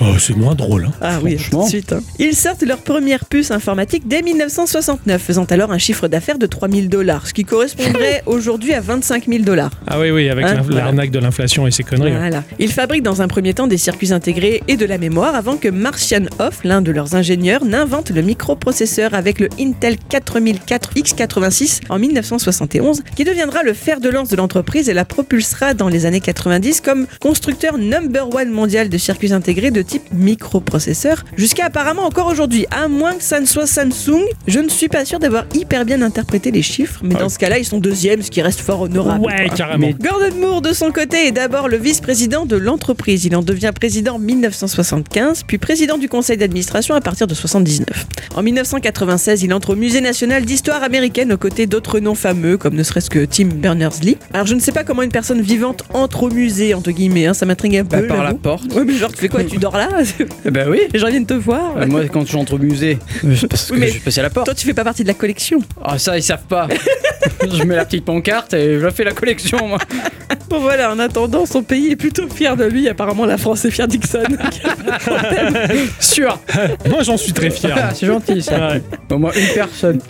Oh, c'est moins drôle. Hein. Ah oui, tout de suite. hein. Ils sortent leur première puce informatique dès 1969, faisant alors un chiffre d'affaires de 3000 dollars, ce qui correspondrait aujourd'hui à 25 000 dollars. Ah oui, oui, avec Hein, voilà. l'arnaque de l'inflation et ses conneries. ouais. Ils fabriquent dans un premier temps des circuits intégrés et de la mémoire avant que Marcian Hoff, l'un de leurs ingénieurs, n'invente le microprocesseur avec le Intel 4004X86 en 1971, qui deviendra le fer de lance de l'entreprise et la propulsera dans les années 90 comme constructeur number one mondial de circuits intégrés de type microprocesseur, jusqu'à apparemment encore aujourd'hui. À moins que ça ne soit Samsung, je ne suis pas sûr d'avoir hyper bien interprété les chiffres, mais dans ce cas-là, ils sont deuxièmes, ce qui reste fort honorable. Ouais, carrément. Gordon Moore, de son côté, est d'abord le vice-président de l'entreprise. Il en devient président en 1975, puis président du conseil d'administration à partir de 79. En 1996, il entre au Musée national d'histoire américaine aux côtés d'autres noms fameux, comme ne serait-ce que Tim Berners-Lee. Alors, je ne sais pas comment une personne vivante entre au musée, entre guillemets, hein, ça m'intrigue un Bah, peu. par la porte. Ouais, mais genre, tu fais quoi Tu dors là? Ben oui. Les gens viennent te voir Euh, moi, quand j'entre au musée, je passe, Oui, mais- je passe à la porte. Toi, tu fais pas partie de la collection. Ah, ça, ils savent pas. je mets la petite pancarte et je fais la collection, moi. Bon voilà, en attendant, son pays est plutôt fier de lui. Apparemment, la France est fière d'Ixon. Sûr. Moi, j'en suis très fier. Ah, c'est gentil, ça. Ouais. Au moins une personne.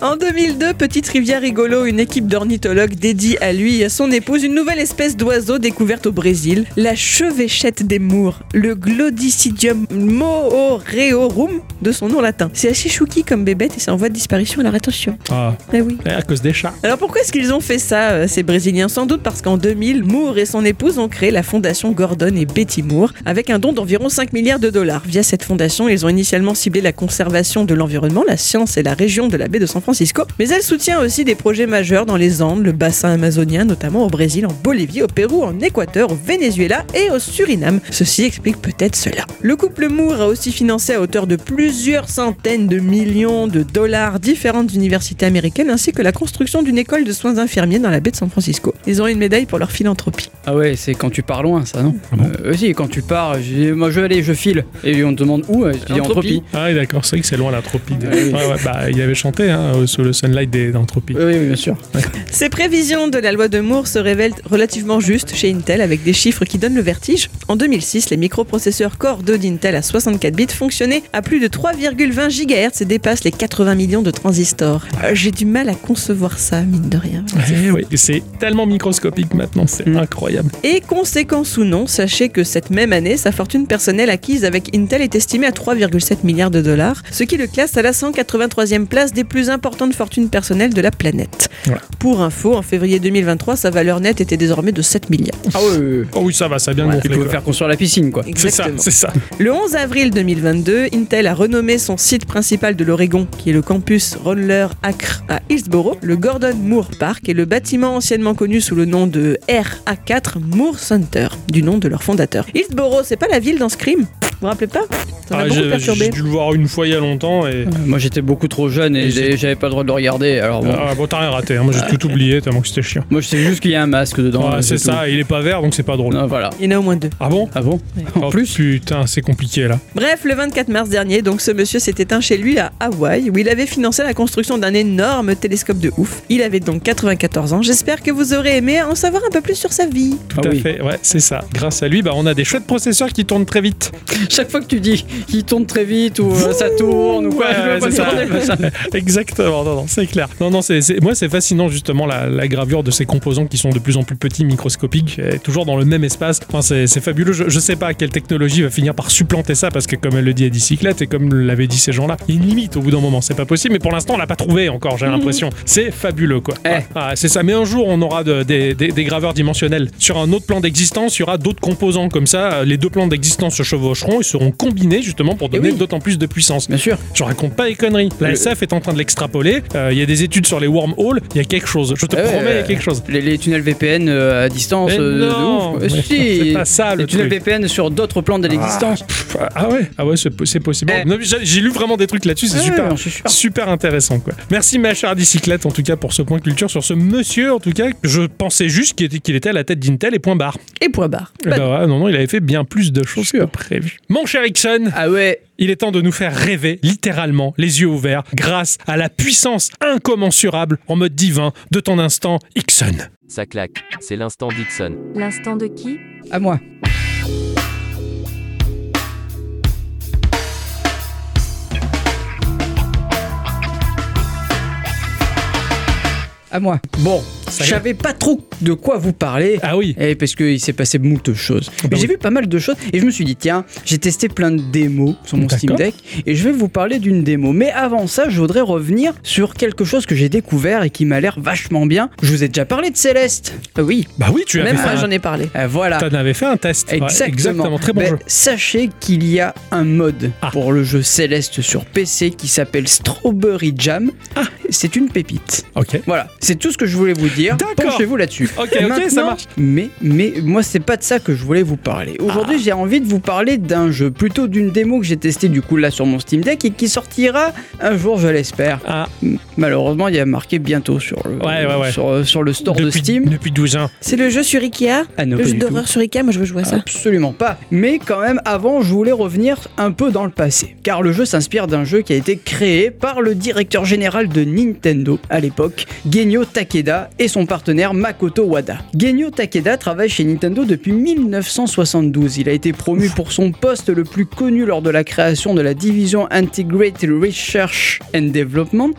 en 2002, petite rivière rigolo, une équipe d'ornithologues dédie à lui et à son épouse une nouvelle espèce d'oiseau découverte au Brésil, la chevêchette des Mours, le Glodicidium mooreorum de son nom latin. C'est assez chouki comme bébête et c'est en voie de disparition. Alors attention. Ah, Eh oui. à cause des chats. Alors pourquoi est-ce qu'ils ont fait ça, euh, ces Brésiliens? Sans doute parce qu'en 2000, Moore et son épouse ont créé la fondation Gordon et Betty Moore avec un don d'environ 5 milliards de dollars. Via cette fondation, ils ont initialement ciblé la conservation de l'environnement, la science et la région de la baie de San Francisco, mais elle soutient aussi des projets majeurs dans les Andes, le bassin amazonien, notamment au Brésil, en Bolivie, au Pérou, en Équateur, au Venezuela et au Suriname. Ceci explique peut-être cela. Le couple Moore a aussi financé à hauteur de plusieurs centaines de millions de dollars différentes universités américaines ainsi que la construction d'une école de soins infirmiers dans la baie de San Francisco. Ils ont une médaille pour leur philanthropie. Ah ouais, c'est quand tu pars loin, ça, non Ah bon Euh, Aussi, quand tu pars, je moi je vais aller, je file. Et on te demande où Je dis Entropie. Ah oui, d'accord, c'est vrai que c'est loin l'entropie. des- Ouais, oui. Ouais, ouais, bah, il avait chanté hein, euh, sous le sunlight des d'entropie. Oui, oui, bien sûr. Ces prévisions de la loi de Moore se révèlent relativement justes chez Intel avec des chiffres qui donnent le vertige. En 2006, les microprocesseurs Core 2 d'Intel à 64 bits fonctionnaient à plus de 3,20 GHz et dépassent les 80 millions de transistors. Euh, J'ai du mal à concevoir ça, mine de rien. Eh c'est tellement microscopique maintenant, c'est Mm. incroyable. Et conséquence ou non, sachez que cette même année, sa fortune personnelle acquise avec Intel est estimée à 3,7 milliards de dollars, ce qui le classe à la 183e place des plus importantes fortunes personnelles de la planète. Voilà. Pour info, en février 2023, sa valeur nette était désormais de 7 milliards. Ah oui, oui, oui. Oh oui, ça va, ça a bien Voilà. Peux quoi. faire construire la piscine, quoi. C'est ça, Exactement. c'est ça. Le 11 avril 2022, Intel a renommé son site principal de l'Oregon, qui est le campus Roller Acre à Hillsboro, le Gordon Moore Park et le bâtiment anciennement connu sous le nom de RA4 Moore Center, du nom de leur fondateur. Hillsboro, c'est pas la ville dans Scream? Vous vous rappelez pas? Ça m'a Ah, beaucoup j'ai perturbé. j'ai dû le voir une fois il y a longtemps et. Euh, Moi j'étais beaucoup trop jeune et j'avais pas le droit de le regarder. Alors bon. Ah bon, t'as rien raté, hein. moi j'ai tout oublié tellement que c'était chiant. Moi je sais juste qu'il y a un masque dedans. Ouais, c'est ça, il est pas vert donc c'est pas drôle. Ah, voilà. Il y en a au moins deux. Ah bon? Ah bon? En plus? Putain, c'est compliqué là. Bref, le 24 mars dernier, donc ce monsieur s'est éteint chez lui à Hawaï, où il avait financé la construction d'un énorme télescope de ouf. Il avait donc 94 ans. J'espère que vous aurez aimé en savoir un peu plus sur sa vie. Tout Ah à oui. fait, ouais, c'est ça. Grâce à lui, bah, on a des chouettes processeurs qui tournent très vite. Chaque fois que tu dis qu'il tourne très vite ou euh, ça tourne ou quoi, Ouais, je veux ouais, pas c'est ça. Exactement, non, non, c'est clair. Non, non, c'est, moi c'est fascinant justement la, la gravure de ces composants qui sont de plus en plus petits, microscopiques, et toujours dans le même espace. Enfin, c'est, fabuleux. Je, je sais pas quelle technologie va finir par supplanter ça parce que comme elle le dit à Dicyclette et comme l'avaient dit ces gens-là, il y a une limite au bout d'un moment. C'est pas possible, mais pour l'instant on l'a pas trouvé encore. J'ai l'impression. C'est fabuleux quoi. Eh. Ah, c'est ça. Mais un jour on aura de- des, des- des graveurs dimensionnels sur un autre plan d'existence. Il y aura d'autres composants comme ça. Les deux plans d'existence se chevaucheront et seront combinés justement pour donner oui. d'autant plus de puissance. Bien sûr. Je raconte pas les conneries. La SF est en train de l'extrapoler. Euh, Il y a des études sur les wormholes. Il y a quelque chose. Je te Ah ouais, promets, il y a quelque chose. Les, les tunnels VPN euh, à distance, euh, de non, ouf. Si. c'est pas ça, le Les tunnels truc. VPN sur d'autres plans de l'existence. Pff, Ah ouais, ah ouais, c'est c'est possible. Eh. Non, mais J'ai j'ai lu vraiment des trucs là-dessus. C'est Ouais, super. ouais, je suis sûr. Super intéressant quoi. Merci ma chère bicyclette en tout cas pour ce point culture sur ce monsieur en tout cas. Je pensais juste qu'il était, qu'il était à la tête d'Intel et point barre. Et point barre. Eh ben ouais, non non, il avait fait bien plus de choses que prévu. Mon cher Ixon, Ah ouais. Il est temps de nous faire rêver littéralement les yeux ouverts grâce à la puissance incommensurable en mode divin de ton instant Ixon. Ça claque, c'est l'instant Dixon. L'instant de qui? À moi. À moi. Bon, Ça je savais pas trop de quoi vous parler. Ah oui. Et parce qu'il s'est passé moult choses. bah Mais j'ai oui. vu pas mal de choses et je me suis dit, tiens, j'ai testé plein de démos sur mon Steam. Deck et je vais vous parler d'une démo. Mais avant ça, je voudrais revenir sur quelque chose que j'ai découvert et qui m'a l'air vachement bien. Je vous ai déjà parlé de Céleste. Euh, oui, Bah oui, tu avais même moi un- j'en ai parlé. Euh, voilà. T'en avais fait un test. Ouais, Exactement. exactement. Très bon Ben, jeu. Sachez qu'il y a un mode Ah. pour le jeu Céleste sur PC qui s'appelle Strawberry Jam. Ah. C'est une pépite. Ok. Voilà, c'est tout ce que je voulais vous dire. Penchez-vous là-dessus. Ok, ok, ça marche. Mais, mais moi, c'est pas de ça que je voulais vous parler. Aujourd'hui, j'ai envie de vous parler d'un jeu, plutôt d'une démo que j'ai testée du coup là sur mon Steam Deck et qui sortira un jour, je l'espère. Ah, Malheureusement, il y a marqué bientôt sur le, Ouais, ouais, ouais. Sur, sur le store de Steam. depuis 12 ans. C'est le jeu sur Ikea? Ah non, Le jeu d'horreur sur Ikea, moi je veux jouer à ça. Absolument pas. Mais quand même, avant, je voulais revenir un peu dans le passé. Car le jeu s'inspire d'un jeu qui a été créé par le directeur général de Nintendo à l'époque, Genyo Takeda, et son partenaire Makoto Wada. Genyo Takeda travaille chez Nintendo depuis 1972. Il a été promu pour son poste le plus connu lors de la création de la division Integrated Research and Development,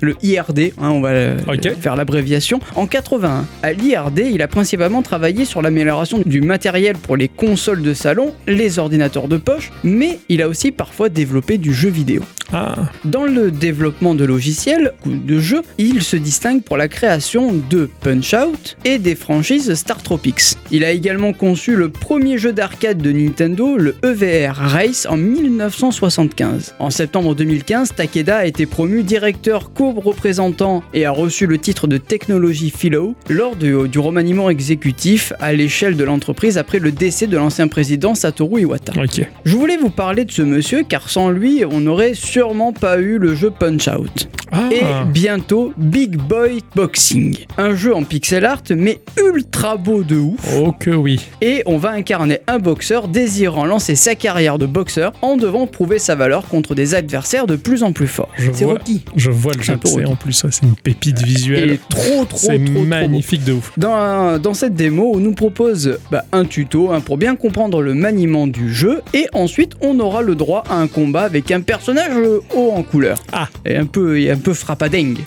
le IRD, hein, on va euh, faire l'abréviation, en 81. À l'IRD, il a principalement travaillé sur l'amélioration du matériel pour les consoles de salon, les ordinateurs de poche, mais il a aussi parfois développé du jeu vidéo. Ah, Dans le développement de logiciels ou de jeux, il se distingue pour la création de Punch-Out et des franchises Star Tropics. Il a également conçu le premier jeu d'arcade de Nintendo, le EVR Race, en 1975. En septembre 2015, Takeda a été promu directeur co-représentant et a reçu le titre de Technology Fellow lors du, du remaniement exécutif à l'échelle de l'entreprise après le décès de l'ancien président Satoru Iwata. ok. Je voulais vous parler de ce monsieur car sans lui, on n'aurait sûrement pas eu le jeu Punch Out. Ah, Et bientôt Big Boy Boxing, un jeu en pixel art mais ultra beau de ouf. oh que oui. Et on va incarner un boxeur désirant lancer sa carrière de boxeur en devant prouver sa valeur contre des adversaires de plus en plus forts. Je C'est vois, Rocky. je vois le C'est jeu. C'est en plus, ça, c'est une pépite Et visuelle. trop trop C'est trop, trop beau. magnifique de ouf. Dans, dans cette démo, on nous propose bah, un tuto hein, pour bien comprendre le maniement du jeu et ensuite on aura le droit à un combat avec un personnage haut en couleur. Ah. Et un peu, et un peu frappadingue.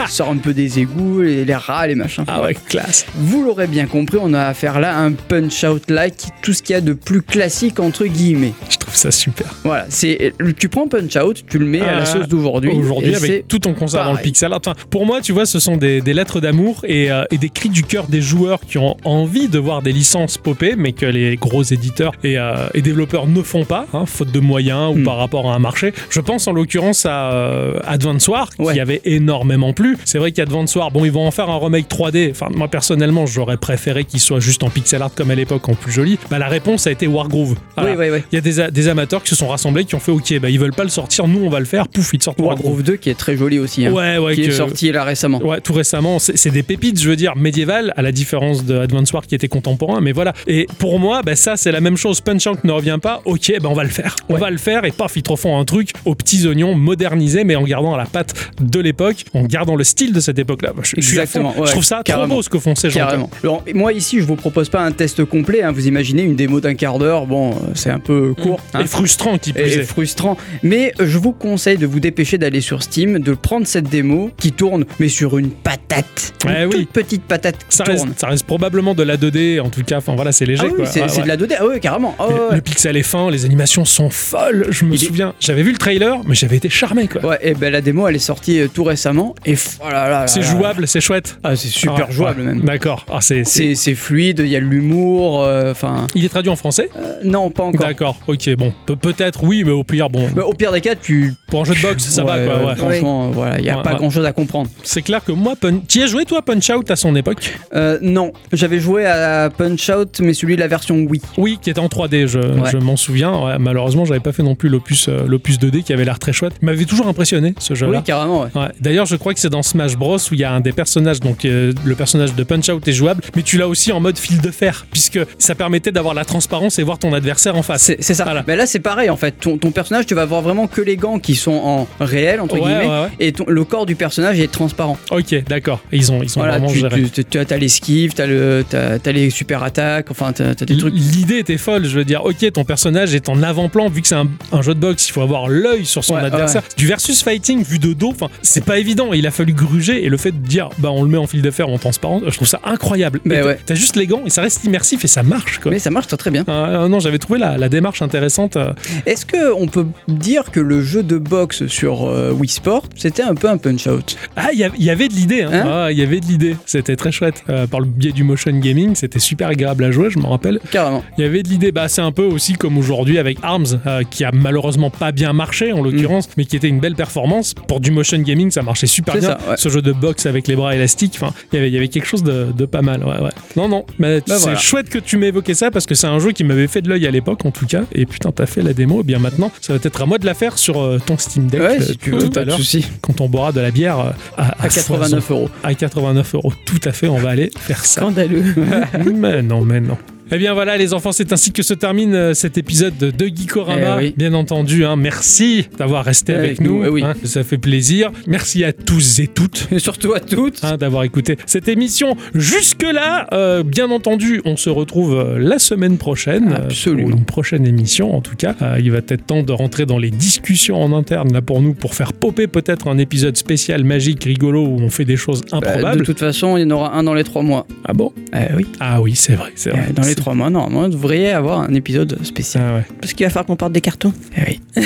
Il sort un peu des égouts, les, les rats, les machins. Ah ouais, classe. Vous l'aurez bien compris, on a affaire là à un punch-out-like, tout ce qu'il y a de plus classique entre guillemets. Je trouve ça super. Voilà, c'est tu prends punch-out, tu le mets à la Ah, sauce d'aujourd'hui. Aujourd'hui, et avec tout conservant le pareil. pixel art. Enfin, pour moi, tu vois, ce sont des, des lettres d'amour et, euh, et des cris du cœur des joueurs qui ont envie de voir des licences popper, mais que les gros éditeurs et, euh, et développeurs ne font pas, hein, faute de moyens ou Hmm. par rapport à un marché. Je pense en l'occurrence à euh, Advance War, Ouais. qui avait énormément plu. C'est vrai qu'Advance War, bon, ils vont en faire un remake 3D. Enfin, moi personnellement, j'aurais préféré qu'il soit juste en pixel art comme à l'époque, en plus joli. Bah, la réponse a été Wargroove. Voilà. Oui, oui, oui. Il y a des, amateurs qui se sont rassemblés, qui ont fait OK, bah, ils veulent pas le sortir, nous on va le faire. Pouf, ils te sortent Wargroove. Wargroove 2 qui est très joli aussi. hein, Ouais, ouais, qui que- est sorti là récemment. Ouais, tout récemment, c'est des pépites, je veux dire, médiévales, à la différence de Advance War qui était contemporain, mais voilà. Et pour moi, bah, ça, c'est la même chose. Punch Out ne revient pas, ok, bah, on va le faire. On va le faire, et paf, ils te refont un truc aux petits oignons, modernisé, mais en gardant la patte de l'époque, en gardant le style de cette époque-là. Je, je suis à fond. Exactement, ouais, je trouve ça carrément. trop beau ce que font ces gens. Carrément. Alors, moi ici, je vous propose pas un test complet. hein, vous imaginez une démo d'un quart d'heure. Bon, c'est un peu court. hein, Et frustrant qui plus et est. frustrant. Mais euh, je vous conseille de vous dépêcher d'aller sur Steam, de prendre cette démo qui tourne, mais sur une patate. Une oui. toute petite patate Ça tourne. reste, ça reste probablement de la 2D, en tout cas, enfin voilà, c'est léger. Ah oui, quoi. c'est ouais. de la 2D. Ah oui, carrément. Ah ouais, le- pixel est fin, les animations sont folles. Je me Il est- souviens, j'avais vu le trailer, mais j'avais été charmé quoi. Ouais, et ben la démo elle est sortie euh, tout récemment et oh là là là C'est jouable, c'est chouette. Ah, c'est super Ah, jouable ouais. même. D'accord. Ah, c'est, c'est- C'est fluide, il y a de l'humour, euh, enfin. Il est traduit en français? Euh, non, pas encore. D'accord, ok, bon. Pe- peut-être, oui, mais au pire, bon. Mais au pire des cas, tu. Pour un jeu de boxe, ça Ouais, va quoi, ouais. Franchement, euh, voilà, il y a pas grand chose à comprendre. C'est clair que moi, Pun... tu y as joué toi, Punch Out, à son époque? Euh, non, j'avais joué à Punch Out, mais celui de la version Wii. Oui, qui était en 3D, je, je m'en souviens. Malheureusement, j'avais pas fait non plus l'opus, l'opus 2D qui avait l'air très chouette. Il m'avait toujours impressionné, ce jeu-là. Oui, carrément, ouais. Ouais. D'ailleurs, je crois que c'est dans Smash Bros où il y a un des personnages, donc euh, le personnage de Punch Out est jouable, mais tu l'as aussi en mode fil de fer, puisque ça permettait d'avoir la transparence et voir ton adversaire en face. C'est ça. Voilà. Mais là, c'est pareil en fait. Ton, ton personnage, tu vas voir vraiment que les gants qui sont en réel, entre Ouais, guillemets, ouais, ouais. et ton- le corps du personnage est transparent. Ok, d'accord. Ils ont, ils ont Voilà, vraiment tu, géré. tu, tu as l'esquive, tu as, le- t'as- t'as les super attaques, enfin, tu as, des trucs. L'idée était folle, je veux dire, ok, ton personnage est en avant-plan, vu que c'est un, un jeu de boxe, il faut avoir l'œil sur son adversaire. Du versus fighting vu de dos, enfin, c'est pas évident, il a fallu gruger, et le fait de dire, bah on le met en fil de fer en transparent. Je trouve ça incroyable. Mais ouais. T'as juste les gants et ça reste immersif et ça marche quoi. Mais ça marche très bien. Ah, ah, non, j'avais trouvé la, la démarche intéressante. euh. Est-ce que on peut dire que le jeu de boxe sur euh, Wii Sport, c'était un peu un punch-out Ah, il y, il avait de l'idée. hein. Hein Ah, il y avait de l'idée. C'était très chouette. Euh, par le biais du motion gaming, c'était super agréable à jouer, je me rappelle. Carrément. Il y avait de l'idée. Bah, c'est un peu aussi comme aujourd'hui avec Arms, euh, qui a malheureusement pas bien marché en l'occurrence, mais qui était une belle performance. Pour du motion gaming, ça marchait super bien. ça, ouais. Ce jeu de boxe avec les bras élastiques, enfin, il y avait- il y avait quelque chose de, de pas mal. Ouais, ouais. Non, non, mais Bah, c'est voilà. chouette que tu m'aies évoqué ça parce que c'est un jeu qui m'avait fait de l'œil à l'époque en tout cas. Et putain, t'as fait la démo. Et bien maintenant, ça va être à moi de la faire sur euh, ton Steam Deck Ouais, euh, si tu tout veux, à pas de l'heure quand on boira de la bière euh, à, À 89 foison. euros. À 89 euros. Tout à fait, on va aller faire ça. Scandaleux. mais non, mais non. Eh bien voilà les enfants, c'est ainsi que se termine euh, cet épisode de, Geekorama. Eh oui. Bien entendu, hein, merci d'avoir resté Avec avec nous. nous, eh oui. hein, ça fait plaisir. Merci à tous et toutes. Et surtout à toutes. hein, d'avoir écouté cette émission jusque-là. Euh, bien entendu, on se retrouve euh, la semaine prochaine. Absolument. pour une prochaine émission, en tout cas. Euh, il va être temps de rentrer dans les discussions en interne, là, pour nous, pour faire popper peut-être un épisode spécial, magique, rigolo, où on fait des choses Bah, improbables. de toute façon, il y en aura un dans les trois mois. Ah bon? Eh oui. Ah oui, c'est vrai, c'est vrai. Dans les C'est- trois mois, normalement, vous devriez avoir un épisode spécial. Ah ouais. Parce qu'il va falloir qu'on porte des cartons. Eh oui.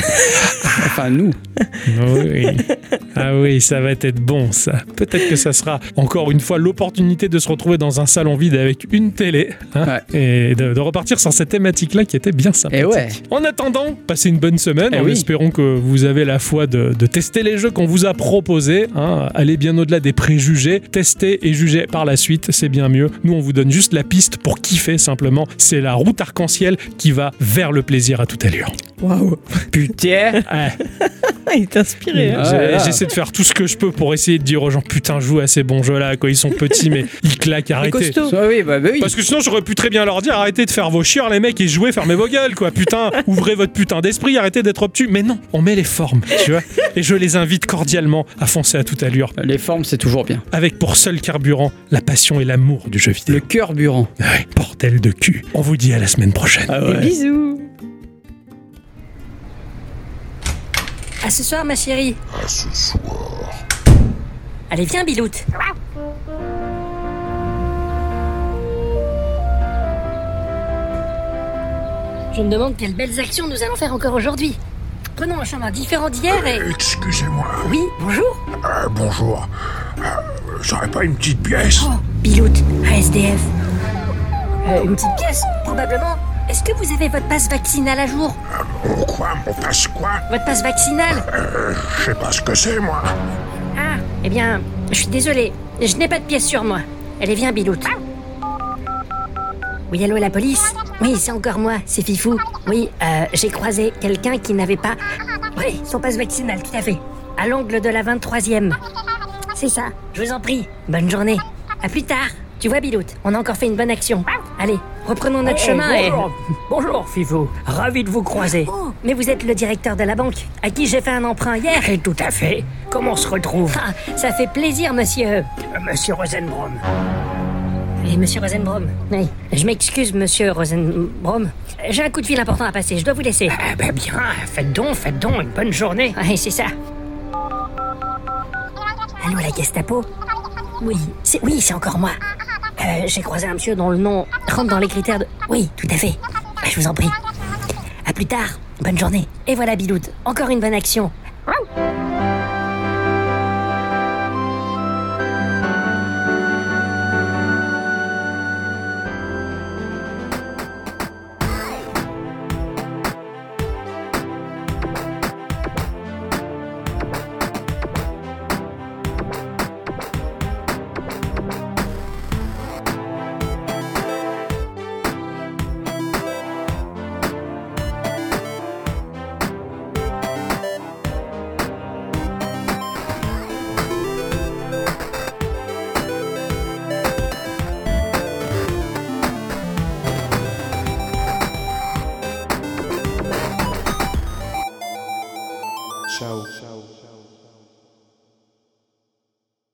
enfin, nous. Oui. Ah oui, ça va être bon ça. Peut-être que ça sera encore une fois l'opportunité de se retrouver dans un salon vide avec une télé hein, et de, de repartir sur cette thématique-là qui était bien sympa. Et ouais. En attendant, passez une bonne semaine Eh en oui. espérant que vous avez la foi de, de tester les jeux qu'on vous a proposés. hein. Allez bien au-delà des préjugés. Tester et juger par la suite, c'est bien mieux. Nous, on vous donne juste la piste pour kiffer simplement. C'est la route arc-en-ciel qui va vers le plaisir à toute allure. Waouh. Putain. Ah, Ah, il est inspiré. hein. Ah. J'essaie de faire tout ce que je peux pour essayer de dire aux gens putain joue à ces bons jeux là quoi ils sont petits mais ils claquent arrêtez oui, bah, bah oui. parce que sinon j'aurais pu très bien leur dire arrêtez de faire vos chieurs les mecs et jouez fermez vos gueules quoi putain ouvrez votre putain d'esprit arrêtez d'être obtus mais non on met les formes tu vois et je les invite cordialement à foncer à toute allure Les formes, c'est toujours bien. avec pour seul carburant la passion et l'amour du jeu vidéo Le cœur burant. Ouais, bordel de cul on vous dit à la semaine prochaine Ah Des bisous. À ce soir, ma chérie. À ce soir. Allez, viens, Biloute. Je me demande quelles belles actions nous allons faire encore aujourd'hui. Prenons un chemin différent d'hier et... Excusez-moi. Oui, bonjour. Euh, bonjour. Euh, J'aurais pas une petite pièce? Oh, Biloute, ASDF. Euh, une petite pièce, probablement. Est-ce que vous avez votre passe vaccinal à jour Mon quoi Mon passe quoi Votre passe vaccinal Euh, je sais pas ce que c'est, moi. Ah, eh bien, je suis désolé. Je n'ai pas de pièce sur moi. Allez, viens, Biloute. Oui, allô, la police Oui, c'est encore moi, c'est Fifou. Oui, euh, j'ai croisé quelqu'un qui n'avait pas... Oui, son passe vaccinal, tout à fait. À l'angle de la 23e. C'est ça, je vous en prie. Bonne journée. À plus tard. Tu vois, Biloute, on a encore fait une bonne action. Allez, reprenons notre chemin et... bonjour. Bonjour, Fifou. Ravi de vous croiser. Oh, mais vous êtes le directeur de la banque, à qui j'ai fait un emprunt hier. Et tout à fait. Comment on se retrouve? Ah, ça fait plaisir, monsieur. Euh, Monsieur Rosenbrom. Et monsieur Rosenbrom Oui. Je m'excuse, monsieur Rosenbrom. J'ai un coup de fil important à passer, je dois vous laisser. Ah ben bien, faites donc, faites donc une bonne journée. Ouais, c'est ça. Allô, la Gestapo? Oui, c'est oui, c'est encore moi. Euh, J'ai croisé un monsieur dont le nom rentre dans les critères de... Oui, tout à fait. Je vous en prie. À plus tard. Bonne journée. Et voilà, Biloute. Encore une bonne action.